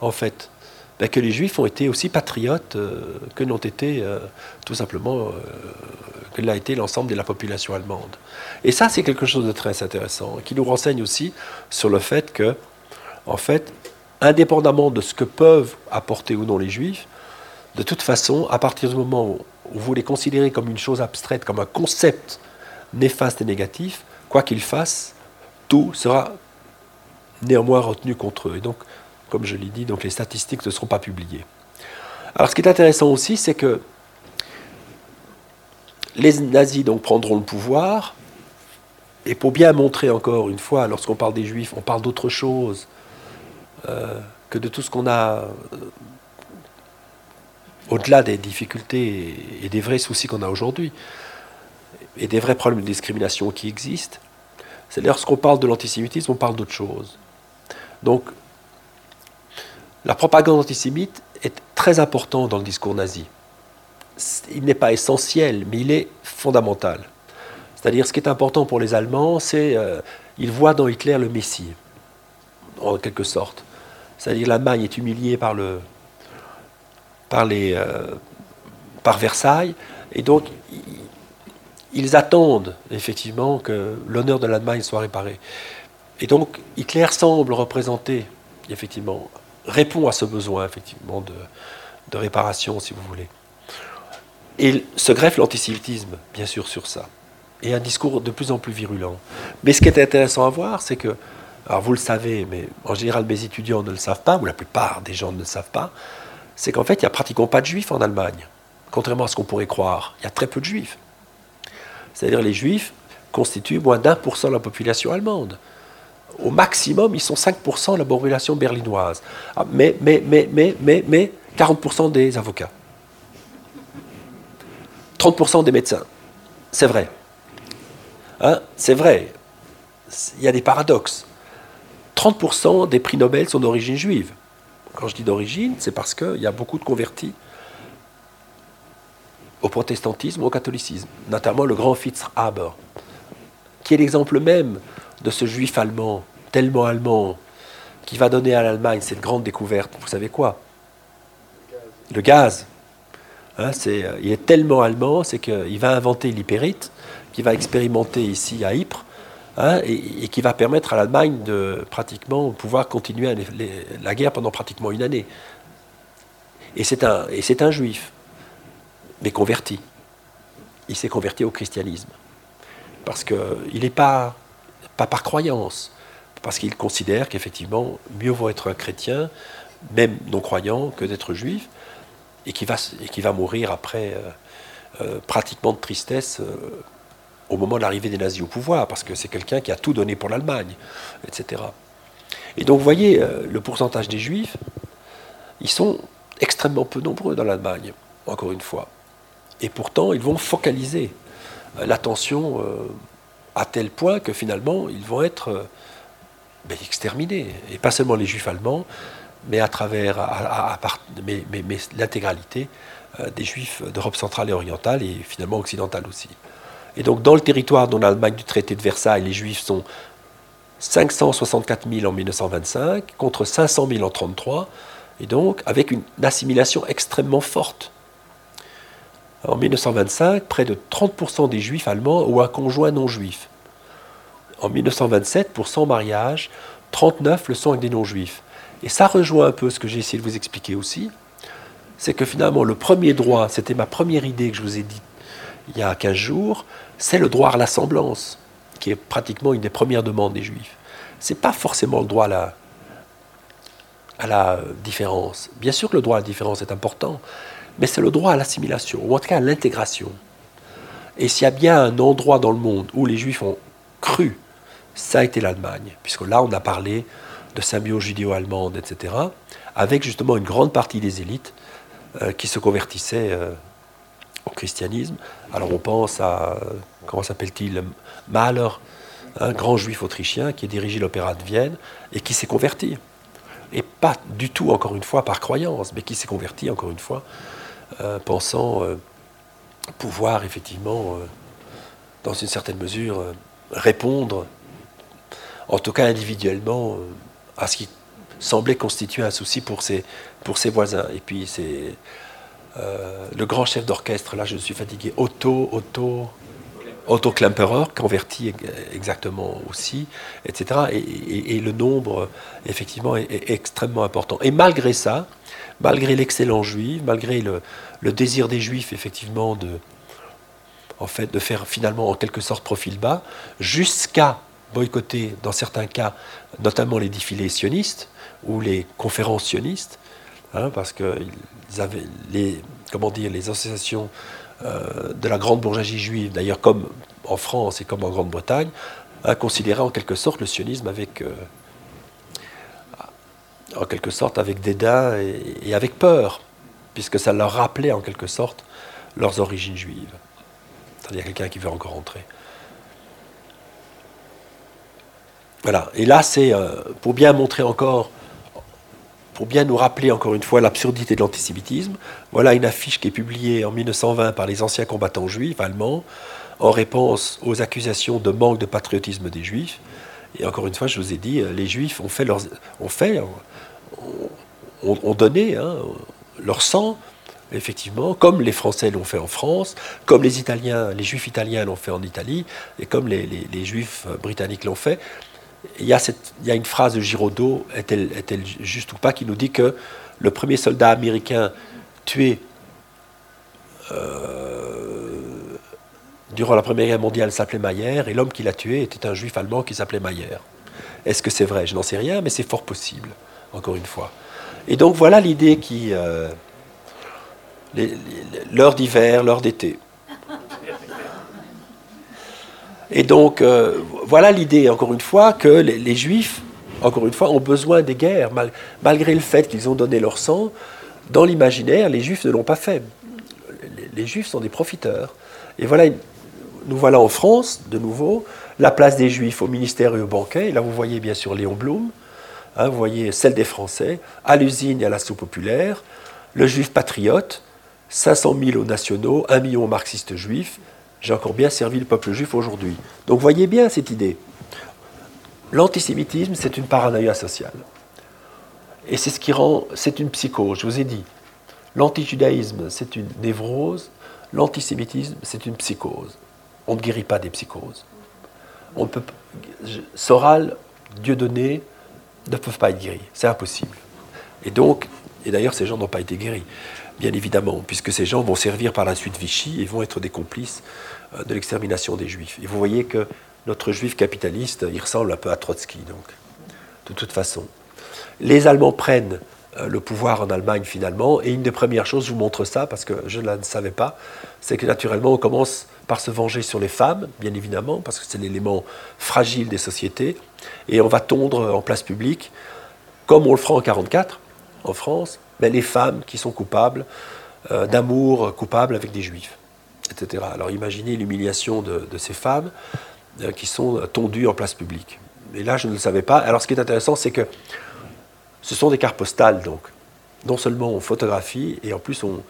en fait, ben, que les Juifs ont été aussi patriotes euh, que n'ont été euh, tout simplement euh, que l'a été l'ensemble de la population allemande. Et ça, c'est quelque chose de très intéressant, qui nous renseigne aussi sur le fait que, en fait, indépendamment de ce que peuvent apporter ou non les Juifs, de toute façon, à partir du moment où vous les considérez comme une chose abstraite, comme un concept néfaste et négatif, quoi qu'ils fassent, tout sera néanmoins retenu contre eux. Et donc, comme je l'ai dit, donc les statistiques ne seront pas publiées. Alors, ce qui est intéressant aussi, c'est que les nazis donc prendront le pouvoir, et pour bien montrer encore une fois, lorsqu'on parle des juifs, on parle d'autre chose euh, que de tout ce qu'on a euh, au-delà des difficultés et des vrais soucis qu'on a aujourd'hui, et des vrais problèmes de discrimination qui existent. C'est lorsqu'on parle de l'antisémitisme, on parle d'autre chose. Donc, la propagande antisémite est très importante dans le discours nazi. Il n'est pas essentiel, mais il est fondamental. C'est-à-dire, ce qui est important pour les Allemands, c'est qu'ils euh, voient dans Hitler le Messie, en quelque sorte. C'est-à-dire, l'Allemagne est humiliée par, le, par, les, euh, par Versailles, et donc ils attendent effectivement que l'honneur de l'Allemagne soit réparé. Et donc Hitler semble représenter, effectivement, répond à ce besoin effectivement de, réparation, si vous voulez. Et se greffe l'antisémitisme, bien sûr, sur ça. Et un discours de plus en plus virulent. Mais ce qui est intéressant à voir, c'est que, alors vous le savez, mais en général mes étudiants ne le savent pas, ou la plupart des gens ne le savent pas, c'est qu'en fait, il n'y a pratiquement pas de juifs en Allemagne. Contrairement à ce qu'on pourrait croire, il y a très peu de juifs. C'est-à-dire les juifs constituent moins d'un pour cent de la population allemande. Au maximum, ils sont 5% de la population berlinoise. Ah, mais, mais, mais, mais, mais, mais 40% des avocats. 30% des médecins. C'est vrai. Hein, c'est vrai. Il y a des paradoxes. 30% des prix Nobel sont d'origine juive. Quand je dis d'origine, c'est parce qu'il y a beaucoup de convertis au protestantisme, au catholicisme, notamment le grand Fitz Haber, qui est l'exemple même de ce juif allemand, tellement allemand, qui va donner à l'Allemagne cette grande découverte. Vous savez quoi? Le gaz. Hein, euh, il est tellement allemand, c'est qu'il va inventer l'hypérite, qu'il va expérimenter ici à Ypres, hein, et, qui va permettre à l'Allemagne de pratiquement pouvoir continuer la guerre pendant pratiquement une année. Et c'est un, et c'est un juif, mais converti. Il s'est converti au christianisme. Parce qu'il n'est pas, par croyance, parce qu'il considère qu'effectivement, mieux vaut être un chrétien, même non-croyant, que d'être juif, et qui va, et qui va mourir après euh, euh, pratiquement de tristesse euh, au moment de l'arrivée des nazis au pouvoir, parce que c'est quelqu'un qui a tout donné pour l'Allemagne, etc. Et donc vous voyez, le pourcentage des juifs, ils sont extrêmement peu nombreux dans l'Allemagne, encore une fois. Et pourtant, ils vont focaliser l'attention à tel point que finalement, ils vont être ben, exterminés. Et pas seulement les juifs allemands, mais à travers l'intégralité euh, des juifs d'Europe centrale et orientale et finalement occidentale aussi. Et donc dans le territoire dont l'Allemagne du traité de Versailles, les juifs sont 564 000 en 1925 contre 500 000 en 1933, et donc avec une assimilation extrêmement forte. En 1925, près de 30% des juifs allemands ont un conjoint non juif. En 1927, pour 100 mariages, 39 le sont avec des non-juifs. Et ça rejoint un peu ce que j'ai essayé de vous expliquer aussi, c'est que finalement le premier droit, c'était ma première idée que je vous ai dit il y a 15 jours, c'est le droit à l'assemblance, qui est pratiquement une des premières demandes des juifs. Ce n'est pas forcément le droit à la, à la différence. Bien sûr que le droit à la différence est important, mais c'est le droit à l'assimilation, ou en tout cas à l'intégration. Et s'il y a bien un endroit dans le monde où les juifs ont cru, ça a été l'Allemagne, puisque là on a parlé de symbiose judéo-allemande, etc., avec justement une grande partie des élites euh, qui se convertissaient euh, au christianisme. Alors on pense à, comment s'appelle-t-il, Mahler, un grand juif autrichien qui a dirigé l'opéra de Vienne et qui s'est converti. Et pas du tout, encore une fois, par croyance, mais qui s'est converti, encore une fois, pensant pouvoir effectivement, dans une certaine mesure, répondre, en tout cas individuellement, à ce qui semblait constituer un souci pour ses, voisins. Et puis c'est euh, le grand chef d'orchestre, là je suis fatigué, Otto, Otto, Otto Klemperer, converti exactement aussi, etc. Et, le nombre, effectivement, est, extrêmement important. Et malgré ça, malgré l'excellent juif, malgré le, désir des juifs, effectivement, de, faire finalement en quelque sorte profil bas, jusqu'à boycotter, dans certains cas, notamment les défilés sionistes ou les conférences sionistes, hein, parce que avaient les, comment dire, les associations euh, de la grande bourgeoisie juive, d'ailleurs comme en France et comme en Grande-Bretagne, hein, considéraient en quelque sorte le sionisme avec, euh, en quelque sorte avec dédain et, avec peur, puisque ça leur rappelait en quelque sorte leurs origines juives. C'est-à-dire quelqu'un qui veut encore entrer. Voilà. Et là, c'est euh, pour bien montrer encore, pour bien nous rappeler encore une fois l'absurdité de l'antisémitisme. Voilà une affiche qui est publiée en 1920 par les anciens combattants juifs allemands en réponse aux accusations de manque de patriotisme des juifs. Et encore une fois, je vous ai dit, euh, les juifs ont fait, leurs, ont, fait ont, donné hein, leur sang, effectivement, comme les Français l'ont fait en France, comme les Italiens, les Juifs italiens l'ont fait en Italie, et comme les, Juifs britanniques l'ont fait. Il y, a une phrase de Giraudot, est-elle, est-elle juste ou pas, qui nous dit que le premier soldat américain tué euh, durant la Première Guerre mondiale s'appelait Mayer, et l'homme qui l'a tué était un juif allemand qui s'appelait Mayer. Est-ce que c'est vrai? Je n'en sais rien, mais c'est fort possible, encore une fois. Et donc voilà l'idée qui... Euh, l'heure d'hiver, l'heure d'été. Et donc, euh, voilà l'idée, encore une fois, que les, Juifs, encore une fois, ont besoin des guerres, malgré le fait qu'ils ont donné leur sang. Dans l'imaginaire, les Juifs ne l'ont pas fait. Les, Juifs sont des profiteurs. Et voilà, nous voilà en France, de nouveau, la place des Juifs au ministère et au banquet. Et là, vous voyez bien sûr Léon Blum, hein, vous voyez celle des Français, à l'usine et à l'assaut populaire, le Juif patriote, 500 000 aux nationaux, 1 million aux marxistes juifs, j'ai encore bien servi le peuple juif aujourd'hui. Donc voyez bien cette idée. L'antisémitisme, c'est une paranoïa sociale. Et c'est ce qui rend, c'est une psychose, je vous ai dit. L'antijudaïsme, c'est une névrose. L'antisémitisme, c'est une psychose. On ne guérit pas des psychoses. On peut, Soral, Dieudonné ne peuvent pas être guéris. C'est impossible. Et donc, et d'ailleurs, ces gens n'ont pas été guéris bien évidemment, puisque ces gens vont servir par la suite Vichy et vont être des complices euh, de l'extermination des Juifs. Et vous voyez que notre Juif capitaliste, il ressemble un peu à Trotsky, donc, de toute façon. Les Allemands prennent euh, le pouvoir en Allemagne finalement, et une des premières choses, je vous montre ça parce que je ne le savais pas, c'est que naturellement on commence par se venger sur les femmes, bien évidemment, parce que c'est l'élément fragile des sociétés, et on va tondre en place publique, comme on le fera en 1944 en France, mais les femmes qui sont coupables euh, d'amour coupable avec des juifs, etc. Alors imaginez l'humiliation de, ces femmes euh, qui sont tondues en place publique. Et là, je ne le savais pas. Alors ce qui est intéressant, c'est que ce sont des cartes postales, donc. Non seulement on photographie, et en plus on,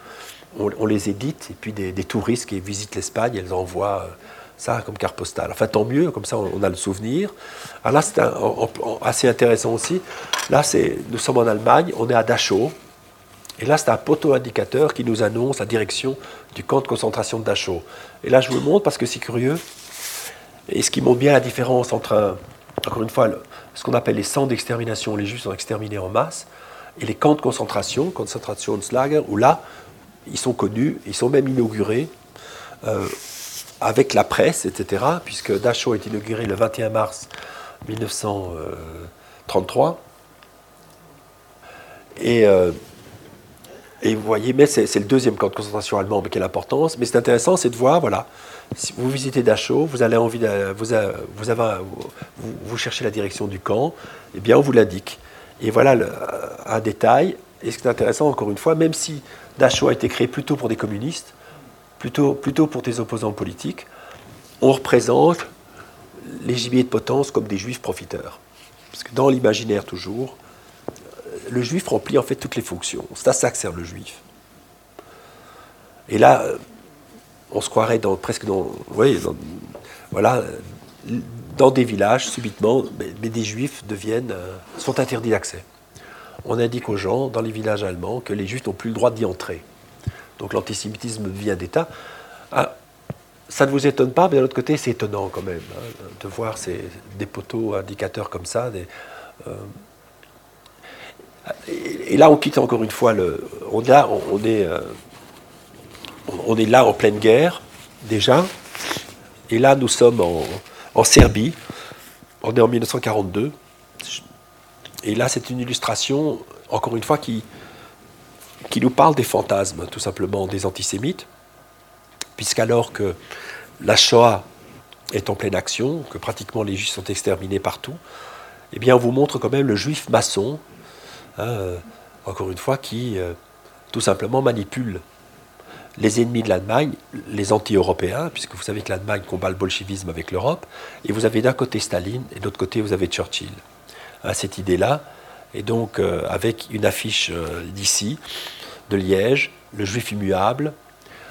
on, les édite, et puis des, touristes qui visitent l'Espagne, elles envoient euh, ça comme carte postale. Enfin, tant mieux, comme ça on, a le souvenir. Alors là, c'est assez intéressant aussi. Là, nous sommes en Allemagne, on est à Dachau, et là, c'est un poteau indicateur qui nous annonce la direction du camp de concentration de Dachau. Et là, je vous le montre parce que c'est curieux. Et ce qui montre bien la différence entre, encore une fois, ce qu'on appelle les centres d'extermination, les Juifs sont exterminés en masse, et les camps de concentration, Konzentrationslager, où là, ils sont connus, ils sont même inaugurés euh, avec la presse, etc., puisque Dachau est inauguré le 21 mars 1933. Et euh, et vous voyez, mais c'est le deuxième camp de concentration allemand, mais quelle importance. Mais c'est intéressant, c'est de voir, voilà, si vous visitez Dachau, vous avez envie de, vous, vous, cherchez la direction du camp, eh bien on vous l'indique. Et voilà un détail. Et ce qui est intéressant, encore une fois, même si Dachau a été créé plutôt pour des communistes, plutôt, pour des opposants politiques, on représente les gibiers de potence comme des juifs profiteurs. Parce que dans l'imaginaire toujours, le juif remplit en fait toutes les fonctions. C'est à ça que sert le juif. Et là, euh, on se croirait dans, presque dans, voilà, dans des villages, subitement, mais, des juifs deviennent, euh, sont interdits d'accès. On indique aux gens, dans les villages allemands, que les juifs n'ont plus le droit d'y entrer. Donc l'antisémitisme devient d'État. Ah, ça ne vous étonne pas, mais d'un autre côté, c'est étonnant quand même hein, de voir ces, des poteaux indicateurs comme ça. Euh, et là, on quitte encore une fois le. On, est, on, est, euh, on est là en pleine guerre, déjà. Et là, nous sommes en, Serbie. On est en 1942. Et là, c'est une illustration, encore une fois, qui, qui nous parle des fantasmes, tout simplement, des antisémites. Puisqu'alors que la Shoah est en pleine action, que pratiquement les juifs sont exterminés partout, eh bien, on vous montre quand même le juif maçon Hein, euh, encore une fois, qui euh, tout simplement manipule les ennemis de l'Allemagne, les anti-européens, puisque vous savez que l'Allemagne combat le bolchevisme avec l'Europe, et vous avez d'un côté Staline et de l'autre côté vous avez Churchill. Hein, cette idée-là, et donc euh, avec une affiche d'ici, de Liège, Le Juif immuable,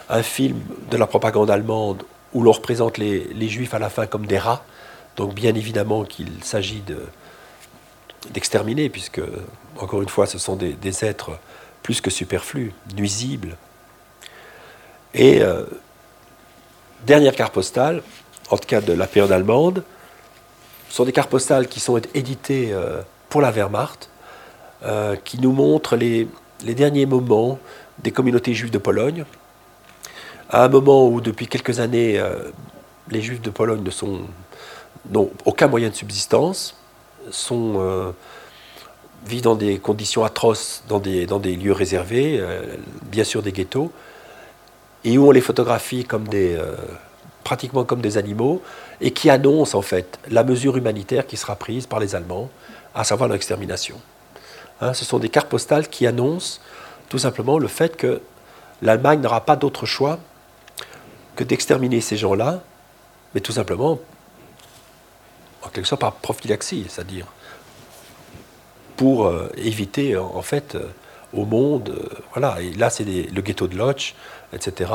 un film de la propagande allemande où l'on représente les, les, Juifs à la fin comme des rats, donc bien évidemment qu'il s'agit d'exterminer, puisque encore une fois, ce sont des, êtres plus que superflus, nuisibles. Et euh, dernière carte postale, en tout cas de la période allemande, ce sont des cartes postales qui sont éditées euh, pour la Wehrmacht, euh, qui nous montrent les, derniers moments des communautés juives de Pologne, à un moment où depuis quelques années, les juifs de Pologne n'ont aucun moyen de subsistance, sont vit dans des conditions atroces, dans des, lieux réservés, euh, bien sûr des ghettos, et où on les photographie euh, pratiquement comme des animaux, et qui annonce en fait la mesure humanitaire qui sera prise par les Allemands, à savoir l'extermination. Hein, ce sont des cartes postales qui annoncent tout simplement le fait que l'Allemagne n'aura pas d'autre choix que d'exterminer ces gens-là, mais tout simplement, en quelque sorte par prophylaxie, c'est-à-dire pour euh, éviter en, fait euh, au monde, euh, voilà, et là c'est le ghetto de Lodz, etc.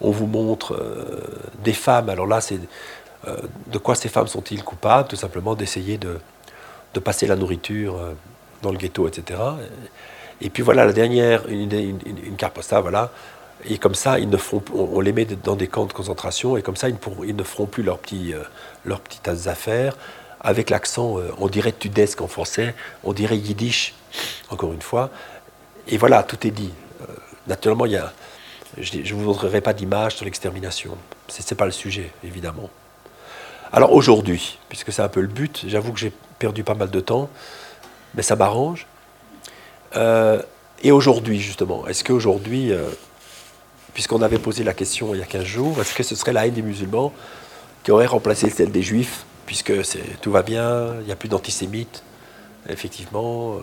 On vous montre des femmes, alors là c'est de quoi ces femmes sont-ils coupables? Tout simplement d'essayer de, passer la nourriture dans le ghetto, etc. Et puis voilà la dernière, une, une, carte postale, voilà. Et comme ça, ils ne on, les met dans des camps de concentration, et comme ça, ils ne, feront plus leurs, petits, leurs petites affaires avec l'accent, euh, on dirait tudesque en français, on dirait yiddish, encore une fois. Et voilà, tout est dit. Euh, naturellement, il y a, je ne vous montrerai pas d'image sur l'extermination. Ce n'est pas le sujet, évidemment. Alors aujourd'hui, puisque c'est un peu le but, j'avoue que j'ai perdu pas mal de temps, mais ça m'arrange. Euh, et aujourd'hui, justement, est-ce qu'aujourd'hui, puisqu'on avait posé la question il y a 15 jours, est-ce que ce serait la haine des musulmans qui aurait remplacé celle des juifs puisque tout va bien, il n'y a plus d'antisémites, effectivement. Euh,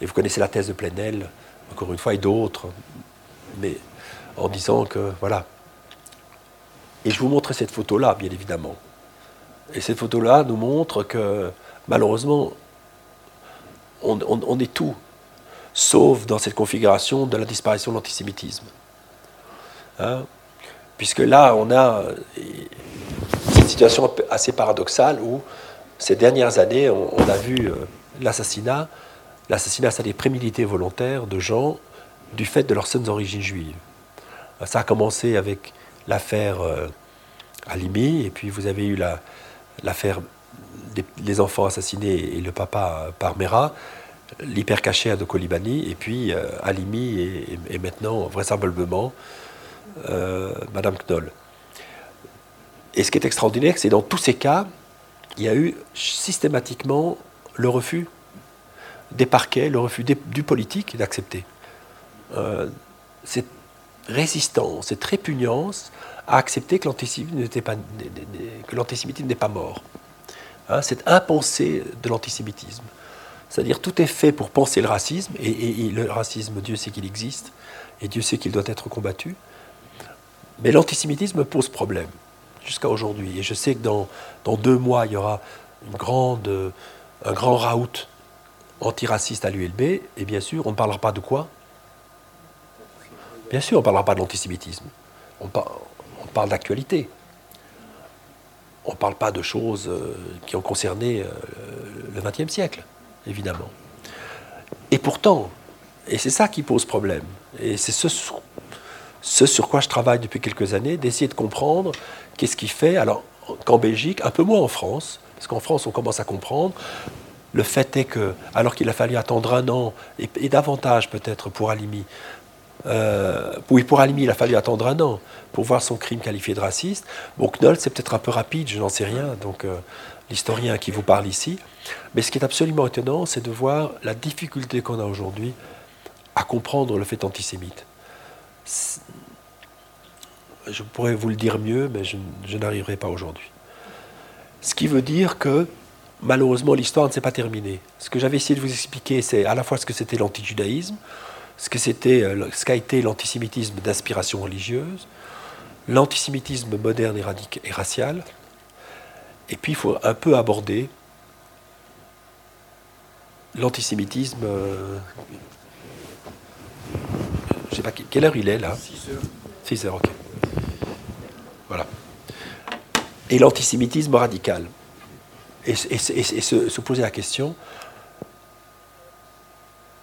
et vous connaissez la thèse de Plenel, encore une fois, et d'autres, mais en disant que, voilà. Et je vous montre cette photo-là, bien évidemment. Et cette photo-là nous montre que, malheureusement, on, est tout, sauf dans cette configuration de la disparition de l'antisémitisme. Hein? Puisque là, on a situation assez paradoxale où ces dernières années, on, a vu euh, l'assassinat. L'assassinat, c'est des prémédités volontaires de gens du fait de leurs seules origines juives. Ça a commencé avec l'affaire euh, Alimi, et puis vous avez eu l'affaire des enfants assassinés et le papa Parmera, l'hypercachère de Kolibani, et puis euh, Alimi et, maintenant, vraisemblablement, Madame Knoll. Et ce qui est extraordinaire, c'est dans tous ces cas, il y a eu systématiquement le refus des parquets, le refus du politique d'accepter. Euh, cette résistance, cette répugnance à accepter que l'antisémitisme n'est pas mort. Hein, cette impensée de l'antisémitisme. C'est-à-dire tout est fait pour penser le racisme, et le racisme, Dieu sait qu'il existe, et Dieu sait qu'il doit être combattu. Mais l'antisémitisme pose problème jusqu'à aujourd'hui. Et je sais que dans, deux mois, il y aura un grand raout antiraciste à l'ULB. Et bien sûr, on ne parlera pas de quoi? Bien sûr, on ne parlera pas de l'antisémitisme. Parle d'actualité. On ne parle pas de choses euh, qui ont concerné euh, le XXe siècle, évidemment. Et pourtant, et c'est ça qui pose problème, et c'est ce, ce sur quoi je travaille depuis quelques années, d'essayer de comprendre Qu'est-ce qui fait Alors qu'en Belgique, un peu moins en France, parce qu'en France on commence à comprendre, le fait est que, alors qu'il a fallu attendre un an, et, davantage peut-être pour Alimi, euh, oui, pour Alimi, il a fallu attendre un an pour voir son crime qualifié de raciste. Bon, Knoll, c'est peut-être un peu rapide, je n'en sais rien, donc euh, l'historien qui vous parle ici. Mais ce qui est absolument étonnant, c'est de voir la difficulté qu'on a aujourd'hui à comprendre le fait antisémite je pourrais vous le dire mieux, mais je, n'arriverai pas aujourd'hui. Ce qui veut dire que malheureusement l'histoire ne s'est pas terminée. Ce que j'avais essayé de vous expliquer, c'est à la fois ce que c'était l'antijudaïsme, ce que c'était, euh, ce qu'a été l'antisémitisme d'inspiration religieuse, l'antisémitisme moderne et, et racial, et puis il faut un peu aborder l'antisémitisme. Euh, je ne sais pas quelle heure il est là. 6 heures. 6 heures, ok. Voilà. Et l'antisémitisme radical. Et, se, poser la question,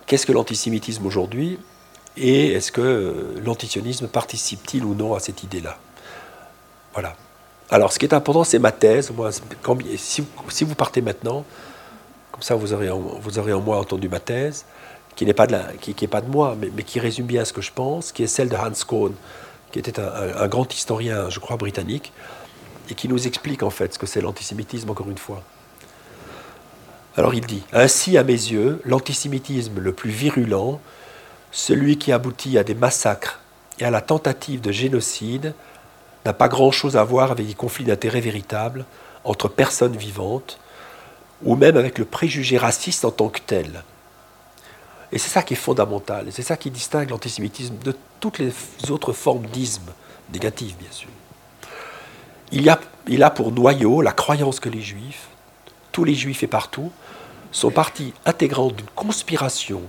qu'est-ce que l'antisémitisme aujourd'hui et est-ce que l'antisionisme participe-t-il ou non à cette idée-là? Voilà. Alors, ce qui est important, c'est ma thèse. Moi, si, vous partez maintenant, comme ça, vous aurez, en moi entendu ma thèse, qui n'est pas, de moi, mais, mais, qui résume bien ce que je pense, qui est celle de Hans Kohn, qui était un, grand historien, je crois, britannique, et qui nous explique en fait ce que c'est l'antisémitisme, encore une fois. Alors il dit, Ainsi à mes yeux, l'antisémitisme le plus virulent, celui qui aboutit à des massacres et à la tentative de génocide, n'a pas grand-chose à voir avec des conflits d'intérêts véritables entre personnes vivantes ou même avec le préjugé raciste en tant que tel. Et c'est ça qui est fondamental, et c'est ça qui distingue l'antisémitisme de toutes les autres formes d'isme, négatives bien sûr. Il, y il a pour noyau la croyance que les juifs, tous les juifs et partout, sont partie intégrante d'une conspiration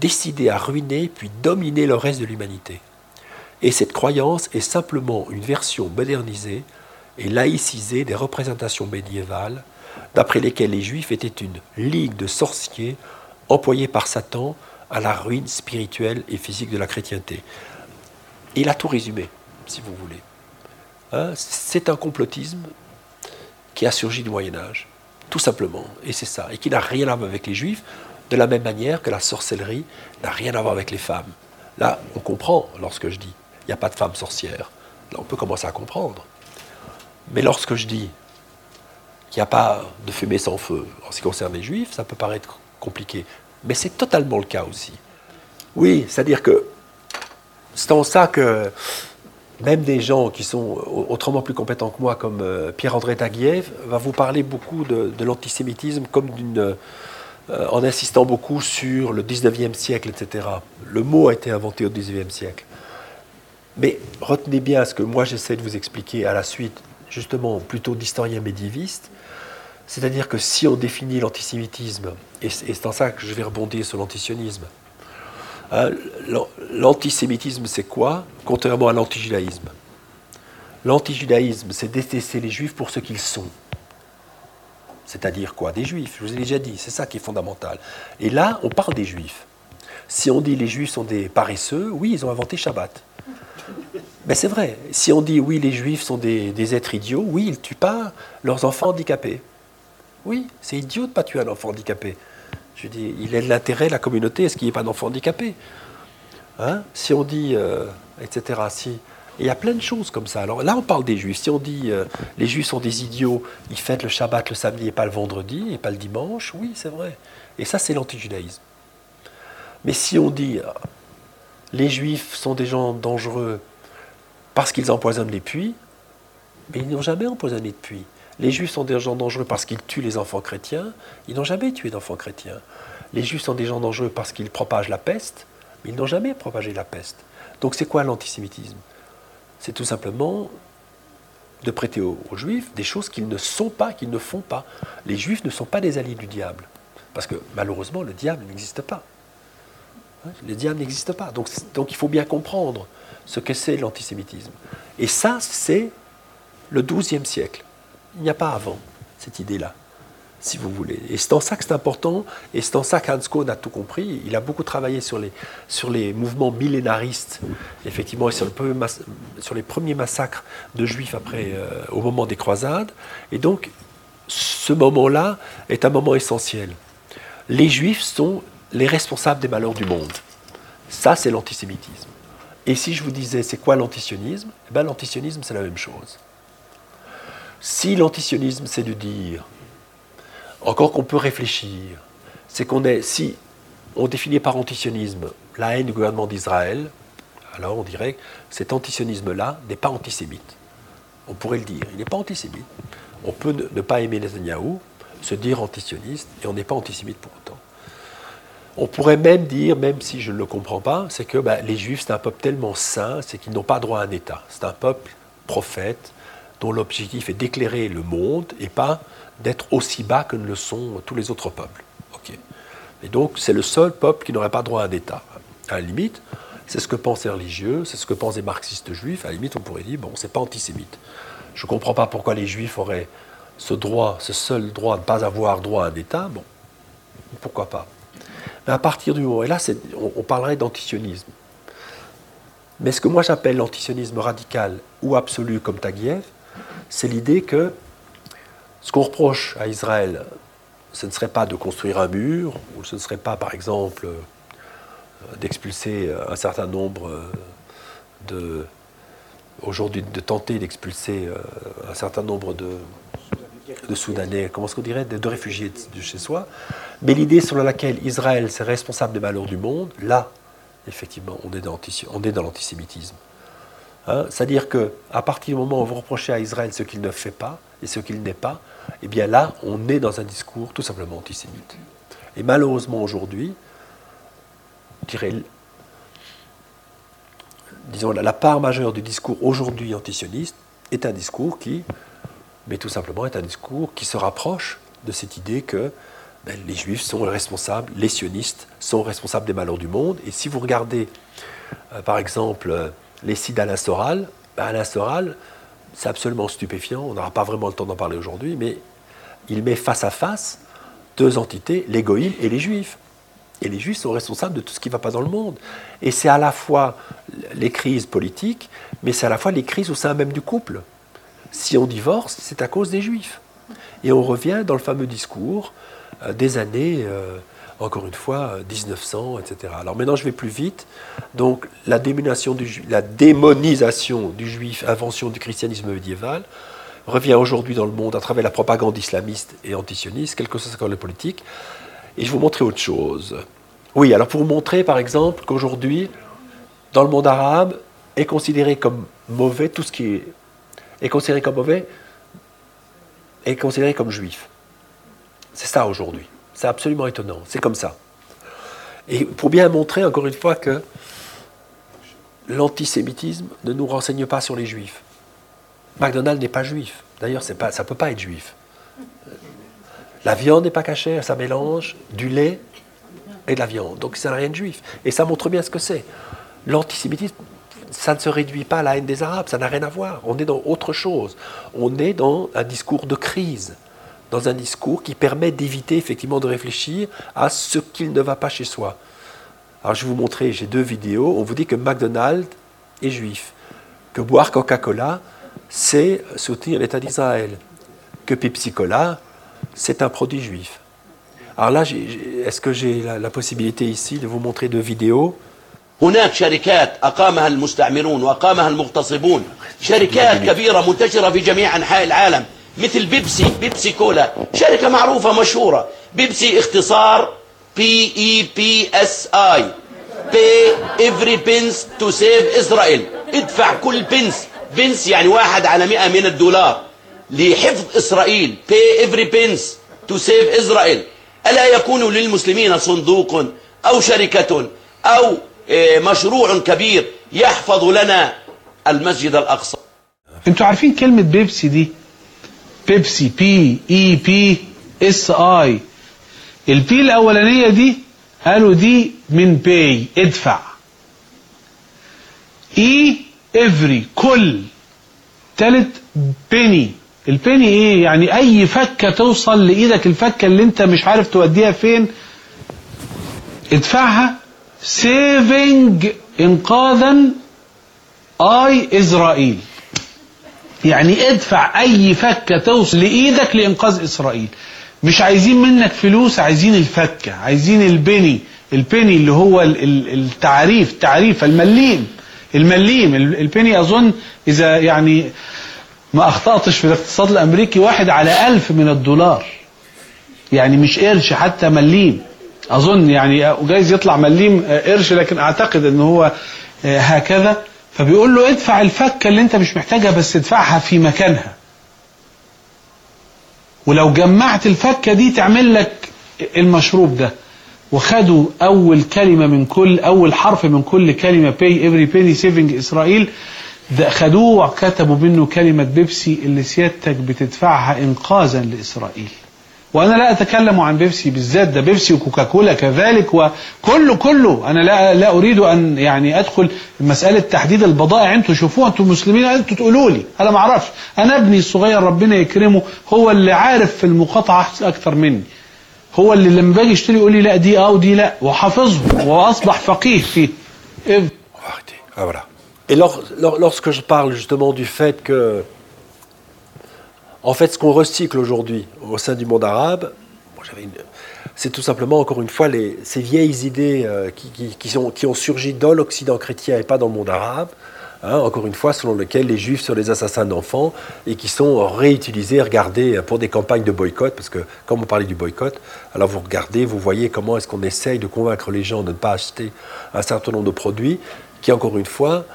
décidée à ruiner puis dominer le reste de l'humanité. Et cette croyance est simplement une version modernisée et laïcisée des représentations médiévales, d'après lesquelles les Juifs étaient une ligue de sorciers employés par Satan à la ruine spirituelle et physique de la chrétienté. Il a tout résumé, si vous voulez. Hein, c'est un complotisme qui a surgi du Moyen Âge, tout simplement, et c'est ça, et qui n'a rien à voir avec les Juifs, de la même manière que la sorcellerie n'a rien à voir avec les femmes. Là, on comprend lorsque je dis il n'y a pas de femmes sorcières. Là, on peut commencer à comprendre. Mais lorsque je dis qu'il n'y a pas de fumée sans feu en ce qui concerne les juifs, ça peut paraître compliqué. Mais c'est totalement le cas aussi. Oui, c'est-à-dire que c'est en ça que même des gens qui sont autrement plus compétents que moi, comme euh, Pierre-André Taguieff, va vous parler beaucoup de, l'antisémitisme comme d'une. Euh, en insistant beaucoup sur le 19e siècle, etc. Le mot a été inventé au 19e siècle. Mais retenez bien ce que moi j'essaie de vous expliquer à la suite, justement, plutôt d'historien médiéviste. C'est-à-dire que si on définit l'antisémitisme, et c'est en ça que je vais rebondir sur l'antisionisme, l'antisémitisme c'est quoi Contrairement à l'antijudaïsme? L'antijudaïsme, c'est détester les juifs pour ce qu'ils sont. C'est-à-dire quoi? Des juifs, je vous ai déjà dit, c'est ça qui est fondamental. Et là, on parle des juifs. Si on dit les juifs sont des paresseux, oui, ils ont inventé Shabbat. Mais c'est vrai. Si on dit oui, les juifs sont des, êtres idiots, oui, ils ne tuent pas leurs enfants handicapés. Oui, c'est idiot de ne pas tuer un enfant handicapé. Je dis, il est de l'intérêt la communauté, est-ce qu'il n'y ait pas d'enfant handicapé hein Si on dit, euh, etc., il y a plein de choses comme ça. Alors là, on parle des juifs. Si on dit euh, les juifs sont des idiots, ils fêtent le Shabbat le samedi et pas le vendredi et pas le dimanche, oui, c'est vrai. Et ça, c'est l'antijudaïsme. Mais si on dit les juifs sont des gens dangereux parce qu'ils empoisonnent les puits, mais ils n'ont jamais empoisonné de puits. Les juifs sont des gens dangereux parce qu'ils tuent les enfants chrétiens, ils n'ont jamais tué d'enfants chrétiens. Les juifs sont des gens dangereux parce qu'ils propagent la peste, mais ils n'ont jamais propagé la peste. Donc c'est quoi l'antisémitisme? C'est tout simplement de prêter aux, juifs des choses qu'ils ne sont pas, qu'ils ne font pas. Les juifs ne sont pas des alliés du diable, parce que malheureusement le diable n'existe pas. Le diable n'existe pas. Donc, donc il faut bien comprendre ce que c'est l'antisémitisme. Et ça, c'est le XIIe siècle. Il n'y a pas avant cette idée-là, si vous voulez. Et c'est en ça que c'est important, et c'est en ça qu'Hans Kohn a tout compris. Il a beaucoup travaillé sur les, sur les mouvements millénaristes, effectivement, et sur, le sur les premiers massacres de juifs après, euh, au moment des croisades. Et donc, ce moment-là est un moment essentiel. Les juifs sont les responsables des malheurs du monde. Ça, c'est l'antisémitisme. Et si je vous disais, c'est quoi l'antisionisme? Eh ben, L'antisionisme, c'est la même chose. Si l'antisionisme, c'est de dire, encore qu'on peut réfléchir, c'est qu'on est, si on définit par antisionisme la haine du gouvernement d'Israël, alors on dirait que cet antisionisme-là n'est pas antisémite. On pourrait le dire, il n'est pas antisémite. On peut ne, pas aimer Netanyahou, se dire antisioniste, et on n'est pas antisémite pour autant. On pourrait même dire, même si je ne le comprends pas, c'est que ben, les Juifs, c'est un peuple tellement saint, c'est qu'ils n'ont pas droit à un État. C'est un peuple prophète dont l'objectif est d'éclairer le monde et pas d'être aussi bas que ne le sont tous les autres peuples. Et donc, c'est le seul peuple qui n'aurait pas droit à un État. À la limite, c'est ce que pensent les religieux, c'est ce que pensent les marxistes juifs. À la limite, on pourrait dire, bon, c'est pas antisémite. Je ne comprends pas pourquoi les Juifs auraient ce droit, ce seul droit de ne pas avoir droit à un État. Bon, pourquoi pas mais à partir du moment, et là on, parlerait d'antisionisme. Mais ce que moi j'appelle l'antisionisme radical ou absolu comme Taguieff, c'est l'idée que ce qu'on reproche à Israël, ce ne serait pas de construire un mur, ou ce ne serait pas par exemple euh, d'expulser un certain nombre euh, de. aujourd'hui de tenter d'expulser euh, un certain nombre de, de Soudanais, comment est-ce qu'on dirait, de, réfugiés de, chez soi. Mais l'idée sur laquelle Israël c'est responsable des malheurs du monde, là, effectivement, on est dans, l'antisémitisme. Hein, c'est-à-dire qu'à partir du moment où vous reprochez à Israël ce qu'il ne fait pas et ce qu'il n'est pas, eh bien là, on est dans un discours tout simplement antisémite. Et malheureusement aujourd'hui, disons, la part majeure du discours aujourd'hui antisioniste est un discours qui, mais tout simplement, est un discours qui se rapproche de cette idée que ben, les juifs sont responsables, les sionistes sont responsables des malheurs du monde. Et si vous regardez, euh, par exemple, euh, les sites d'Alain Soral, ben, Alain Soral, c'est absolument stupéfiant, on n'aura pas vraiment le temps d'en parler aujourd'hui, mais il met face à face deux entités, les et les juifs. Et les juifs sont responsables de tout ce qui ne va pas dans le monde. Et c'est à la fois les crises politiques, mais c'est à la fois les crises au sein même du couple. Si on divorce, c'est à cause des juifs. Et on revient dans le fameux discours euh, des années, euh, encore une fois, 1900, etc. Alors maintenant, je vais plus vite. Donc, la du, la démonisation du juif, invention du christianisme médiéval, revient aujourd'hui dans le monde à travers la propagande islamiste et antisioniste, quel que soit le politique. Et je vais vous montrer autre chose. Oui, alors pour vous montrer, par exemple, qu'aujourd'hui, dans le monde arabe, est considéré comme mauvais, tout ce qui est, est considéré comme mauvais, est considéré comme juif. C'est ça aujourd'hui. C'est absolument étonnant. C'est comme ça. Et pour bien montrer, encore une fois, que l'antisémitisme ne nous renseigne pas sur les juifs. McDonald's n'est pas juif. D'ailleurs, ça ne peut pas être juif. La viande n'est pas cachée, ça mélange du lait et de la viande. Donc ça n'a rien de juif. Et ça montre bien ce que c'est. L'antisémitisme, ça ne se réduit pas à la haine des Arabes, ça n'a rien à voir. On est dans autre chose. On est dans un discours de crise dans un discours qui permet d'éviter effectivement de réfléchir à ce qu'il ne va pas chez soi. Alors je vais vous montrer, j'ai deux vidéos. On vous dit que McDonald's est juif, que boire Coca-Cola, c'est soutenir l'État d'Israël, que Pepsi Cola, c'est un produit juif. Alors là, est-ce que j'ai la, la, possibilité ici de vous montrer deux vidéos هناك شركات أقامها المستعمرون وأقامها المغتصبون شركات كبيرة منتشرة في جميع أنحاء العالم مثل بيبسي بيبسي كولا. شركة معروفة مشهورة. بيبسي اختصار بي اي بي اس اي pay every pence to save إسرائيل ادفع كل بنس بنس يعني واحد على مئة من الدولار. لحفظ إسرائيل. Pay every pence to save إسرائيل ألا يكون للمسلمين صندوق أو شركة أو مشروع كبير يحفظ لنا المسجد الأقصى. أنتوا عارفين كلمة بيبسي دي؟ بيبسي بي اي بي اس اي. البي الأولانية دي قالوا دي من باي ادفع. اي افري كل. تالت بيني. البيني إيه؟ يعني أي فكة توصل لإيدك الفكة اللي انت مش عارف توديها فين. ادفعها. سيفنج انقاذا اي إسرائيل. يعني ادفع أي فكة توصل لإيدك لإنقاذ إسرائيل. مش عايزين منك فلوس عايزين الفكة عايزين البني البني اللي هو التعريف تعريف المليم المليم البني أظن إذا يعني ما أخطأتش في الاقتصاد الأمريكي واحد على ألف من الدولار. يعني مش قرش حتى مليم. أظن يعني جايز يطلع مليم قرش لكن أعتقد إن هو هكذا. فبيقول له ادفع الفكة اللي انت مش محتاجها بس ادفعها في مكانها. ولو جمعت الفكة دي تعمل لك المشروب ده. وخدوا أول كلمة من كل أول حرف من كل كلمة pay every penny saving اسرائيل ده خدوه وكتبوا منه كلمة بيبسي اللي سيادتك بتدفعها انقاذا لإسرائيل. وأنا لا أتكلم عن بيبسي بالذات ده بيبسي وكوكاكولا كذلك وكله كله. أنا لا لا أريد أن يعني أدخل مسألة تحديد البضائع. أنتوا شوفوها أنتوا مسلمين أنتوا تقولوا لي. أنا ما أعرفش. أنا ابني الصغير ربنا يكرمه هو اللي عارف في المقاطعة أكتر مني. هو اللي لما باجي اشتري يقول لي لا دي آه ودي لا. وحافظهم وأصبح فقيه فيه. Ah, voilà. Et lors, lors, lorsque je parle justement du fait que En fait, ce qu'on recycle aujourd'hui au sein du monde arabe, c'est tout simplement, encore une fois, ces vieilles idées euh, qui, qui, ont surgi dans l'Occident chrétien et pas dans le monde arabe, hein, encore une fois, selon lequel les juifs sont les assassins d'enfants et qui sont réutilisés, regardés pour des campagnes de boycott, parce que comme on parlait du boycott, alors vous regardez, vous voyez comment est-ce qu'on essaye de convaincre les gens de ne pas acheter un certain nombre de produits qui, encore une fois,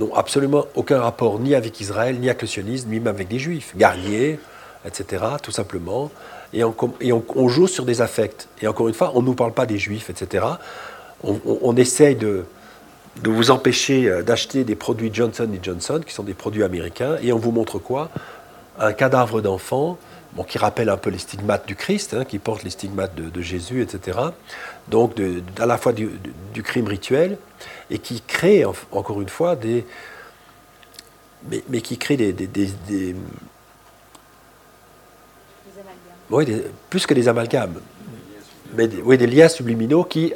n'ont absolument aucun rapport ni avec Israël, ni avec le sionisme, ni même avec des juifs, guerriers, etc., tout simplement. Et on, joue sur des affects. Et encore une fois, on ne nous parle pas des juifs, etc. On, essaye de, de vous empêcher euh, d'acheter des produits Johnson Johnson, qui sont des produits américains, et on vous montre quoi? Un cadavre d'enfant, bon, qui rappelle un peu les stigmates du Christ, hein, qui porte les stigmates de, Jésus, etc. Donc, à la fois du crime rituel, et qui crée, en- encore une fois, des. Mais, mais qui crée des. des- des- des- Oui, plus que des amalgames, mais des, oui, des liens subliminaux qui,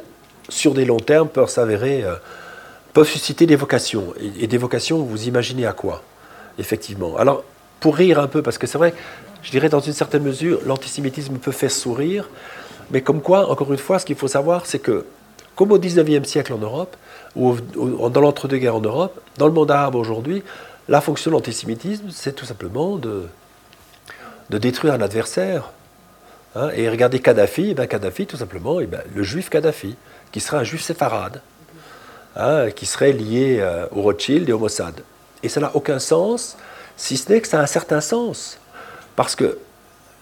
sur des longs termes, peuvent s'avérer, euh, peuvent susciter des vocations. Et, et des vocations, vous imaginez à quoi Effectivement. Alors, pour rire un peu, parce que c'est vrai, je dirais dans une certaine mesure, l'antisémitisme peut faire sourire, mais comme quoi, encore une fois, ce qu'il faut savoir, c'est que, comme au 19e siècle en Europe, ou dans l'entre-deux-guerres en Europe, dans le monde arabe aujourd'hui, la fonction de l'antisémitisme, c'est tout simplement de, de détruire un adversaire. Hein, et regardez Kadhafi, eh ben Kadhafi, tout simplement, eh ben, le juif Kadhafi, qui serait un juif séfarade, hein, qui serait lié euh, au Rothschild et au Mossad. Et ça n'a aucun sens, si ce n'est que ça a un certain sens. Parce que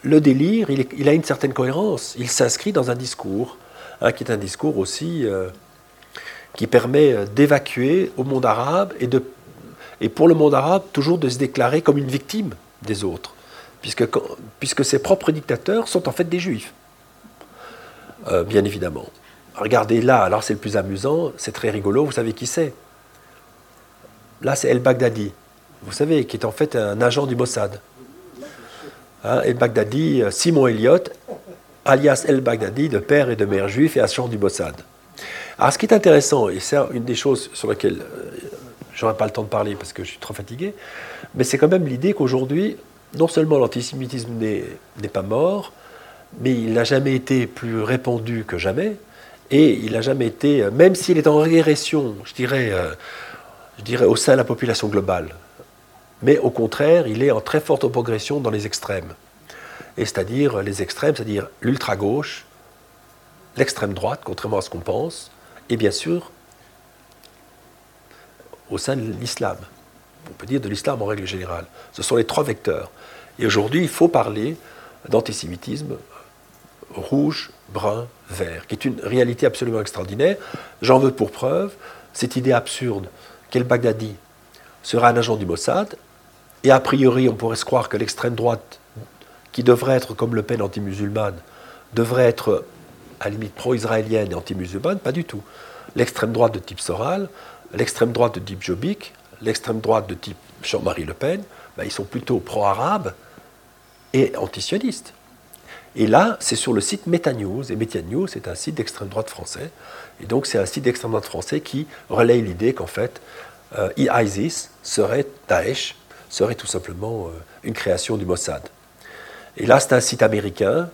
le délire, il a une certaine cohérence. Il s'inscrit dans un discours, hein, qui est un discours aussi euh, qui permet euh, d'évacuer au monde arabe et, pour le monde arabe toujours de se déclarer comme une victime des autres, puisque ses propres dictateurs sont en fait des juifs, Euh, bien évidemment. Regardez là, alors c'est le plus amusant, c'est très rigolo, vous savez qui c'est? Là c'est El-Baghdadi, vous savez, qui est en fait un agent du Mossad. Hein, El-Baghdadi, euh, Simon Elliott, alias El-Baghdadi, de père et de mère juif et agent du Mossad. Alors ce qui est intéressant, et c'est une des choses sur lesquelles euh, j'aurais pas le temps de parler parce que je suis trop fatigué, mais c'est quand même l'idée qu'aujourd'hui, non seulement l'antisémitisme n'est n'est pas mort, mais il n'a jamais été plus répandu que jamais, et il n'a jamais été, euh, même s'il est en régression, je dirais, euh, je dirais au sein de la population globale, mais au contraire, il est en très forte progression dans les extrêmes. Et c'est-à-dire les extrêmes, c'est-à-dire l'ultra-gauche, l'extrême droite, contrairement à ce qu'on pense, et bien sûr au sein de l'islam. On peut dire de l'islam en règle générale. Ce sont les trois vecteurs. Et aujourd'hui, il faut parler d'antisémitisme rouge, brun, vert, qui est une réalité absolument extraordinaire. J'en veux pour preuve cette idée absurde qu'El Baghdadi sera un agent du Mossad, et a priori, on pourrait se croire que l'extrême droite, qui devrait être comme Le Pen anti-musulmane, devrait être à la limite pro-israélienne et anti-musulmane, pas du tout. L'extrême droite de type Soral, l'extrême droite de type Jobbik, l'extrême droite de type Jean-Marie Le Pen, ben, ils sont plutôt pro-arabes et antisionistes. Et là, c'est sur le site MetaNews, et MetaNews, c'est un site d'extrême droite français. Et donc, c'est un site d'extrême droite français qui relaye l'idée qu'en fait, euh, ISIS serait, Daesh, serait tout simplement euh, une création du Mossad. Et là, c'est un site américain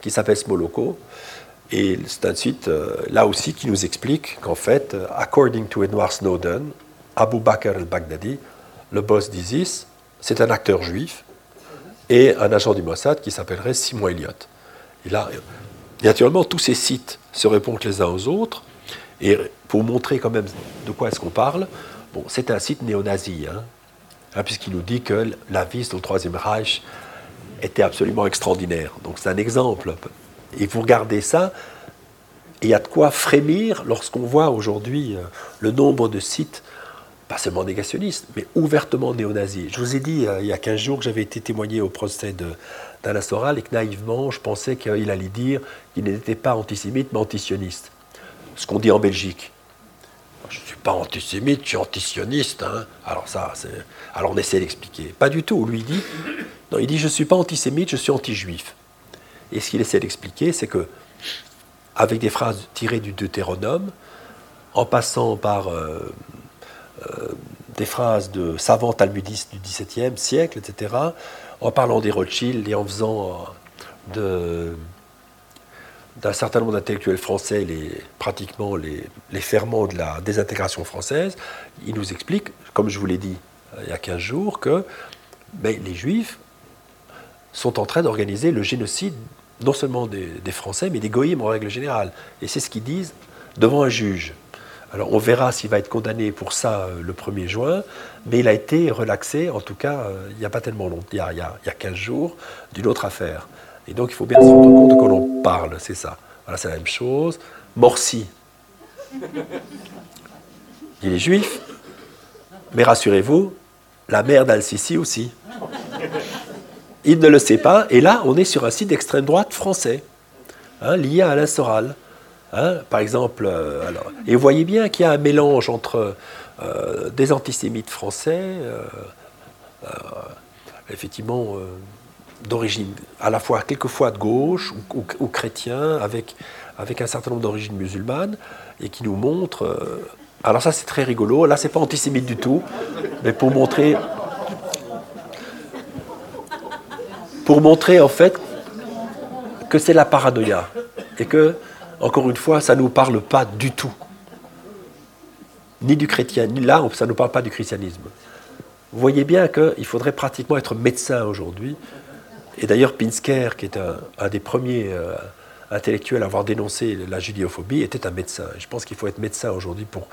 qui s'appelle Smoloko. Et c'est un site, euh, là aussi, qui nous explique qu'en fait, euh, according to Edward Snowden, Abu Bakr al-Baghdadi, le boss d'ISIS, c'est un acteur juif et un agent du Mossad qui s'appellerait Simon Elliott. Et là, euh, naturellement, tous ces sites se répondent les uns aux autres. Et pour montrer quand même de quoi est-ce qu'on parle, bon, c'est un site néo-nazi, hein, hein, puisqu'il nous dit que la vis au Troisième Reich était absolument extraordinaire. Donc c'est un exemple. Et vous regardez ça, il y a de quoi frémir lorsqu'on voit aujourd'hui euh, le nombre de sites, pas seulement négationnistes, mais ouvertement néo-nazis. Je vous ai dit euh, il y a 15 jours que j'avais été témoigné au procès d'Alain Soral et que naïvement, je pensais qu'il allait dire qu'il n'était pas antisémite, mais antisioniste. Ce qu'on dit en Belgique. Je ne suis pas antisémite, je suis antisioniste. hein. Alors ça. Alors on essaie d'expliquer. Pas du tout. Lui dit, non, il dit je ne suis pas antisémite, je suis anti-juif. Et ce qu'il essaie d'expliquer, c'est que, avec des phrases tirées du Deutéronome, en passant par euh, euh, des phrases de savants talmudistes du XVIIe siècle, etc., en parlant des Rothschild et en faisant euh, d'un certain nombre d'intellectuels français les, pratiquement les, ferments de la désintégration française, il nous explique, comme je vous l'ai dit il y a 15 jours, que ben, les Juifs sont en train d'organiser le génocide non seulement des, Français, mais des goïms en règle générale. Et c'est ce qu'ils disent devant un juge. Alors on verra s'il va être condamné pour ça euh, le 1er juin, mais il a été relaxé, en tout cas, euh, il n'y a pas tellement longtemps, il y a, il y a- il y a 15 jours, d'une autre affaire. Et donc il faut bien se rendre compte que l'on parle, c'est ça. Voilà, c'est la même chose. Morsi, il est juif, mais rassurez-vous, la mère d'Al-Sisi aussi. Il ne le sait pas, et là, on est sur un site d'extrême droite français, hein, lié à Alain Soral. Hein, par exemple, euh, et vous voyez bien qu'il y a un mélange entre euh, des antisémites français, euh, effectivement, d'origine à la fois quelquefois de gauche ou, chrétien, avec, un certain nombre d'origines musulmanes, et qui nous montrent. euh, alors ça, c'est très rigolo. Là, c'est pas antisémite du tout, mais pour montrer, pour montrer en fait que c'est la paranoïa et que, encore une fois, ça ne nous parle pas du tout, ni du chrétien, ni là, ça ne nous parle pas du christianisme. Vous voyez bien qu'il faudrait pratiquement être médecin aujourd'hui. Et d'ailleurs, Pinsker, qui est un, des premiers euh, intellectuels à avoir dénoncé la judéophobie, était un médecin. Je pense qu'il faut être médecin aujourd'hui pour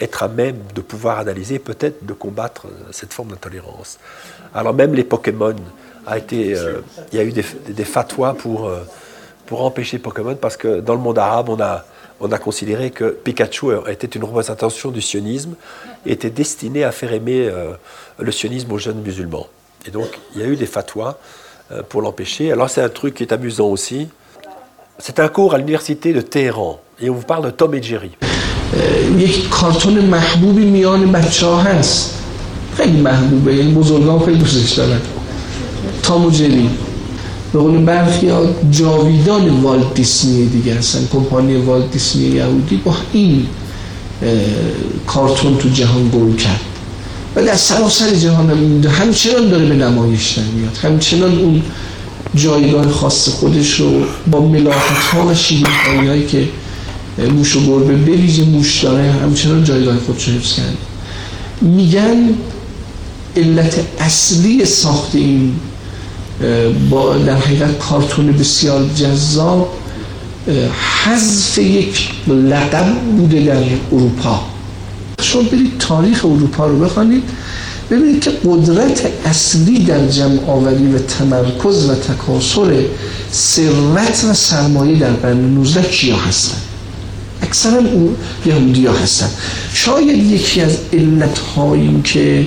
être à même de pouvoir analyser, peut-être de combattre euh, cette forme d'intolérance. Alors même les Pokémon, a été, euh, il y a eu des, des fatwas pour, euh, pour empêcher Pokémon parce que dans le monde arabe, on a, on a considéré que Pikachu était une représentation du sionisme était destiné à faire aimer euh, le sionisme aux jeunes musulmans. Et donc, il y a eu des fatwas euh, pour l'empêcher. Alors, c'est un truc qui est amusant aussi. C'est un cours à l'université de Téhéran et on vous parle de Tom et Jerry. و جری به قول برخی جاویدان والت دیسنی دیگه هستن. کمپانی والت دیسنی یهودی با این کارتون تو جهان گل کرد. ولی از سراسر جهان هم همچنان داره به نمایش در میاد. همچنان اون جایگاه خاص خودش رو با ملاحت ها و شیرین هایی که موش و گربه به ویژه موش داره همچنان جایگاه خودش رو حفظ کرده. میگن علت اصلی ساخت این با در حقیقت کارتون بسیار جذاب حذف یک لقب بوده در اروپا. شما برید تاریخ اروپا رو بخوانید ببینید که قدرت اصلی در جمع آوری و تمرکز و تکاسر ثروت و سرمایه در قرن 19 کیا هستن؟ اکثرا اون یهودی ها هستن. شاید یکی از علت این که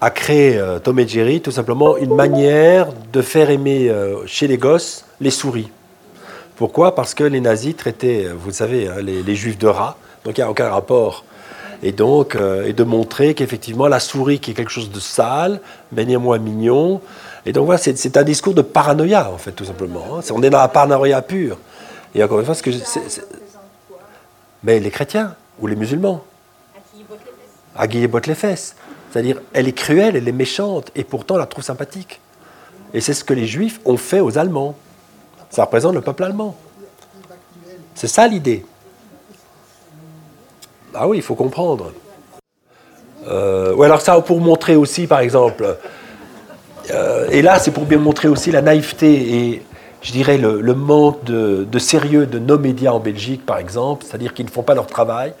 a créé euh, Tom et Jerry, tout simplement une manière de faire aimer euh, chez les gosses les souris. Pourquoi? Parce que les nazis traitaient, euh, vous le savez, hein, les, juifs de rats, donc il n'y a aucun rapport. Et donc, et de montrer qu'effectivement, la souris qui est quelque chose de sale, mais néanmoins mignon. Et donc voilà, c'est un discours de paranoïa, en fait, tout simplement. hein. On est dans la paranoïa pure. Et encore une fois, ce que Mais les chrétiens ou les musulmans? À qui ils les fesses. C'est-à-dire, elle est cruelle, elle est méchante, et pourtant on la trouve sympathique. Et c'est ce que les juifs ont fait aux Allemands. Ça représente le peuple allemand. C'est ça l'idée. Ah oui, il faut comprendre. Euh, ou alors ça pour montrer aussi, par exemple, euh, et là c'est pour bien montrer aussi la naïveté et je dirais le, manque de, sérieux de nos médias en Belgique, par exemple, c'est-à-dire qu'ils ne font pas leur travail,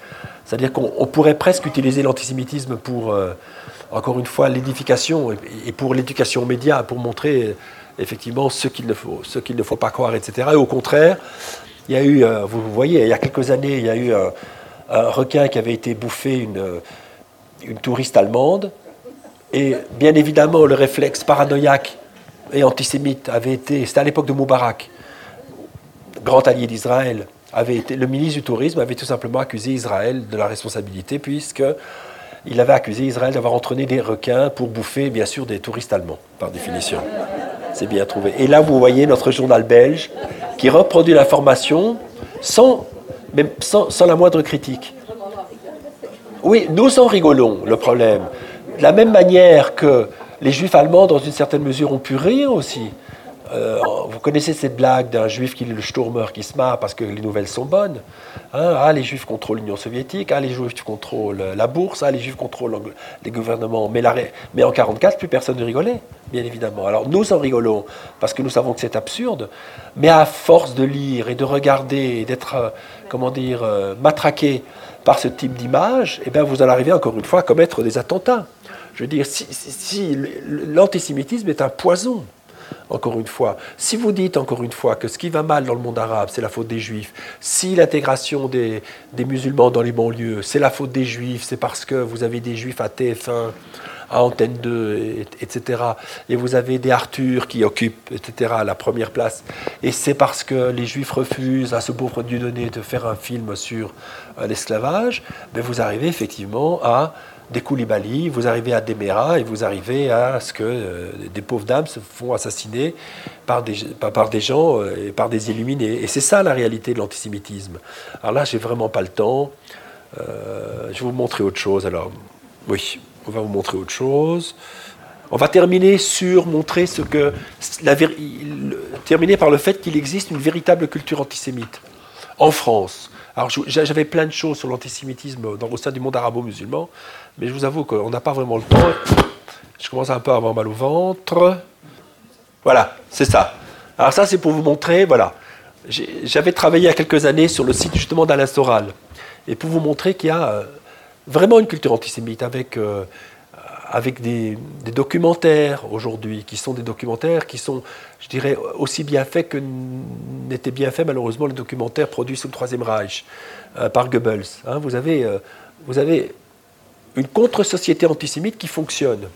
c'est-à-dire qu'on on pourrait presque utiliser l'antisémitisme pour, euh, encore une fois, l'édification et, pour l'éducation aux médias, pour montrer euh, effectivement ce qu'il ne faut, ce qu'il ne faut pas croire, etc. Et au contraire, il y a eu, euh, vous voyez, il y a quelques années, il y a eu un, un requin qui avait été bouffé une, une touriste allemande. Et bien évidemment, le réflexe paranoïaque et antisémite avait été, c'était à l'époque de Moubarak, grand allié d'Israël, avait été, le ministre du Tourisme avait tout simplement accusé Israël de la responsabilité, puisque il avait accusé Israël d'avoir entraîné des requins pour bouffer, bien sûr, des touristes allemands, par définition. C'est bien trouvé. Et là, vous voyez notre journal belge qui reproduit l'information sans, sans, sans la moindre critique. Oui, nous en rigolons, le problème. de la même manière que les juifs allemands, dans une certaine mesure, ont pu rire aussi. Euh, vous connaissez cette blague d'un juif qui est le Sturmer qui se marre parce que les nouvelles sont bonnes. Hein, ah, les juifs contrôlent l'Union soviétique, ah, les juifs contrôlent la bourse, ah, les juifs contrôlent les gouvernements. Mais, en 1944, plus personne ne rigolait, bien évidemment. Alors nous en rigolons parce que nous savons que c'est absurde, mais à force de lire et de regarder et d'être, euh, comment dire, euh, matraqué par ce type d'image, eh bien, vous allez arriver encore une fois à commettre des attentats. Je veux dire, si l'antisémitisme est un poison, encore une fois. Si vous dites encore une fois que ce qui va mal dans le monde arabe, c'est la faute des juifs, si l'intégration des, musulmans dans les banlieues, c'est la faute des juifs, c'est parce que vous avez des juifs à TF1, à Antenne 2, etc. Et vous avez des Arthur qui occupent, etc., la première place. Et c'est parce que les Juifs refusent à ce pauvre Dieudonné de faire un film sur euh, l'esclavage, mais ben, vous arrivez effectivement à des Koulibaly, vous arrivez à Demera et vous arrivez à ce que euh, des pauvres dames se font assassiner par des, par, des gens euh, et par des illuminés. Et c'est ça la réalité de l'antisémitisme. Alors là, j'ai vraiment pas le temps. Euh, je vais vous montrer autre chose. Alors, oui, on va vous montrer autre chose. On va terminer sur montrer ce que terminer par le fait qu'il existe une véritable culture antisémite en France. Alors j'avais plein de choses sur l'antisémitisme au sein du monde arabo-musulman, mais je vous avoue qu'on n'a pas vraiment le temps. Je commence un peu à avoir mal au ventre. Voilà, c'est ça. Alors ça, c'est pour vous montrer, voilà. J'avais travaillé il y a quelques années sur le site justement d'Alain Soral. Et pour vous montrer qu'il y a euh, vraiment une culture antisémite avec, euh, avec des, documentaires aujourd'hui, qui sont des documentaires qui sont, je dirais, aussi bien faits que n'étaient bien faits malheureusement les documentaires produits sous le Troisième Reich euh, par Goebbels. Hein. vous, avez, vous avez une contre-société antisémite qui fonctionne.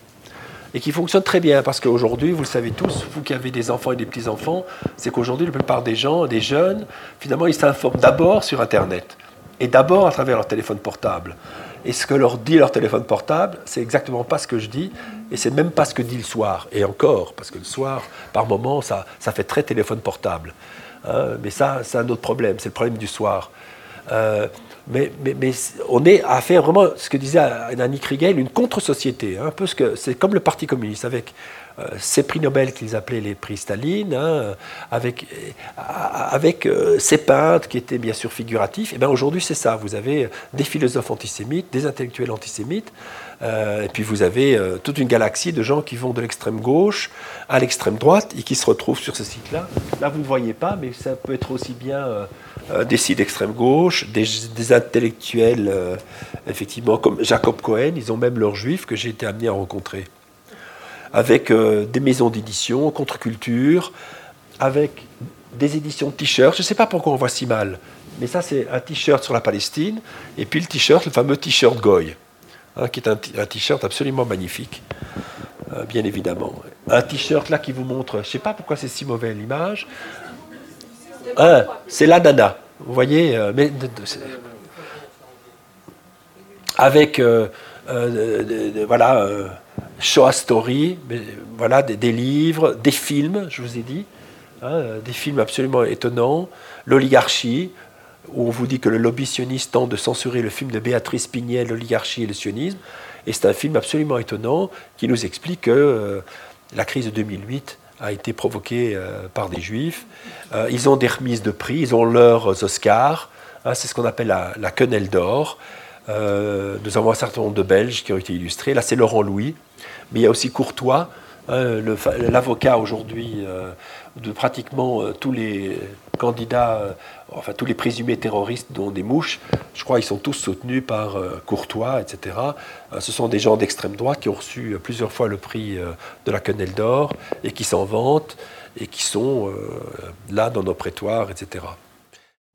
Et qui fonctionne très bien, parce qu'aujourd'hui, vous le savez tous, vous qui avez des enfants et des petits-enfants, c'est qu'aujourd'hui, la plupart des gens, des jeunes, finalement, ils s'informent d'abord sur Internet, et d'abord à travers leur téléphone portable. Et ce que leur dit leur téléphone portable, c'est exactement pas ce que je dis, et c'est même pas ce que dit le soir. Et encore, parce que le soir, par moment, ça, ça fait très téléphone portable. Hein, mais ça, c'est un autre problème, c'est le problème du soir. Euh, mais, on est à faire vraiment ce que disait Annie Kriegel, une contre-société. Hein, un peu ce que c'est comme le Parti communiste avec ces prix Nobel qu'ils appelaient les prix Staline, hein, avec, avec euh, ces peintres qui étaient bien sûr figuratifs. Et bien aujourd'hui c'est ça. Vous avez des philosophes antisémites, des intellectuels antisémites, et puis vous avez toute une galaxie de gens qui vont de l'extrême gauche à l'extrême droite et qui se retrouvent sur ce site-là. Là vous ne voyez pas, mais ça peut être aussi bien euh, des sites d'extrême gauche, des, intellectuels, euh, effectivement, comme Jacob Cohen, ils ont même leurs juifs que j'ai été amené à rencontrer, avec euh, des maisons d'édition, contre-culture, avec des éditions de t-shirts. Je ne sais pas pourquoi on voit si mal, mais ça c'est un t-shirt sur la Palestine, et puis le t-shirt, le fameux t-shirt Goy, hein, qui est un, t-shirt absolument magnifique, bien évidemment. Un t-shirt là qui vous montre, je ne sais pas pourquoi c'est si mauvais l'image, c'est la nana. Vous voyez, euh, mais, avec euh, euh, voilà, Shoah Story, voilà, des, livres, des films, je vous ai dit, hein, des films absolument étonnants, l'oligarchie, où on vous dit que le lobby sioniste tente de censurer le film de Béatrice Pignel, l'oligarchie et le sionisme. Et c'est un film absolument étonnant qui nous explique que la crise de 2008 a été provoqué euh, par des juifs. Euh, ils ont des remises de prix, ils ont leurs Oscars. Hein, c'est ce qu'on appelle la, la quenelle d'or. Euh, nous avons un certain nombre de Belges qui ont été illustrés. Là, c'est Laurent Louis. Mais il y a aussi Courtois, hein, l'avocat aujourd'hui de pratiquement tous les candidats enfin tous les présumés terroristes, dont des mouches, je crois qu'ils sont tous soutenus par euh, Courtois, etc. Euh, ce sont des gens d'extrême droite qui ont reçu euh, plusieurs fois le prix de la quenelle d'or et qui s'en vantent et qui sont là dans nos prétoires, etc.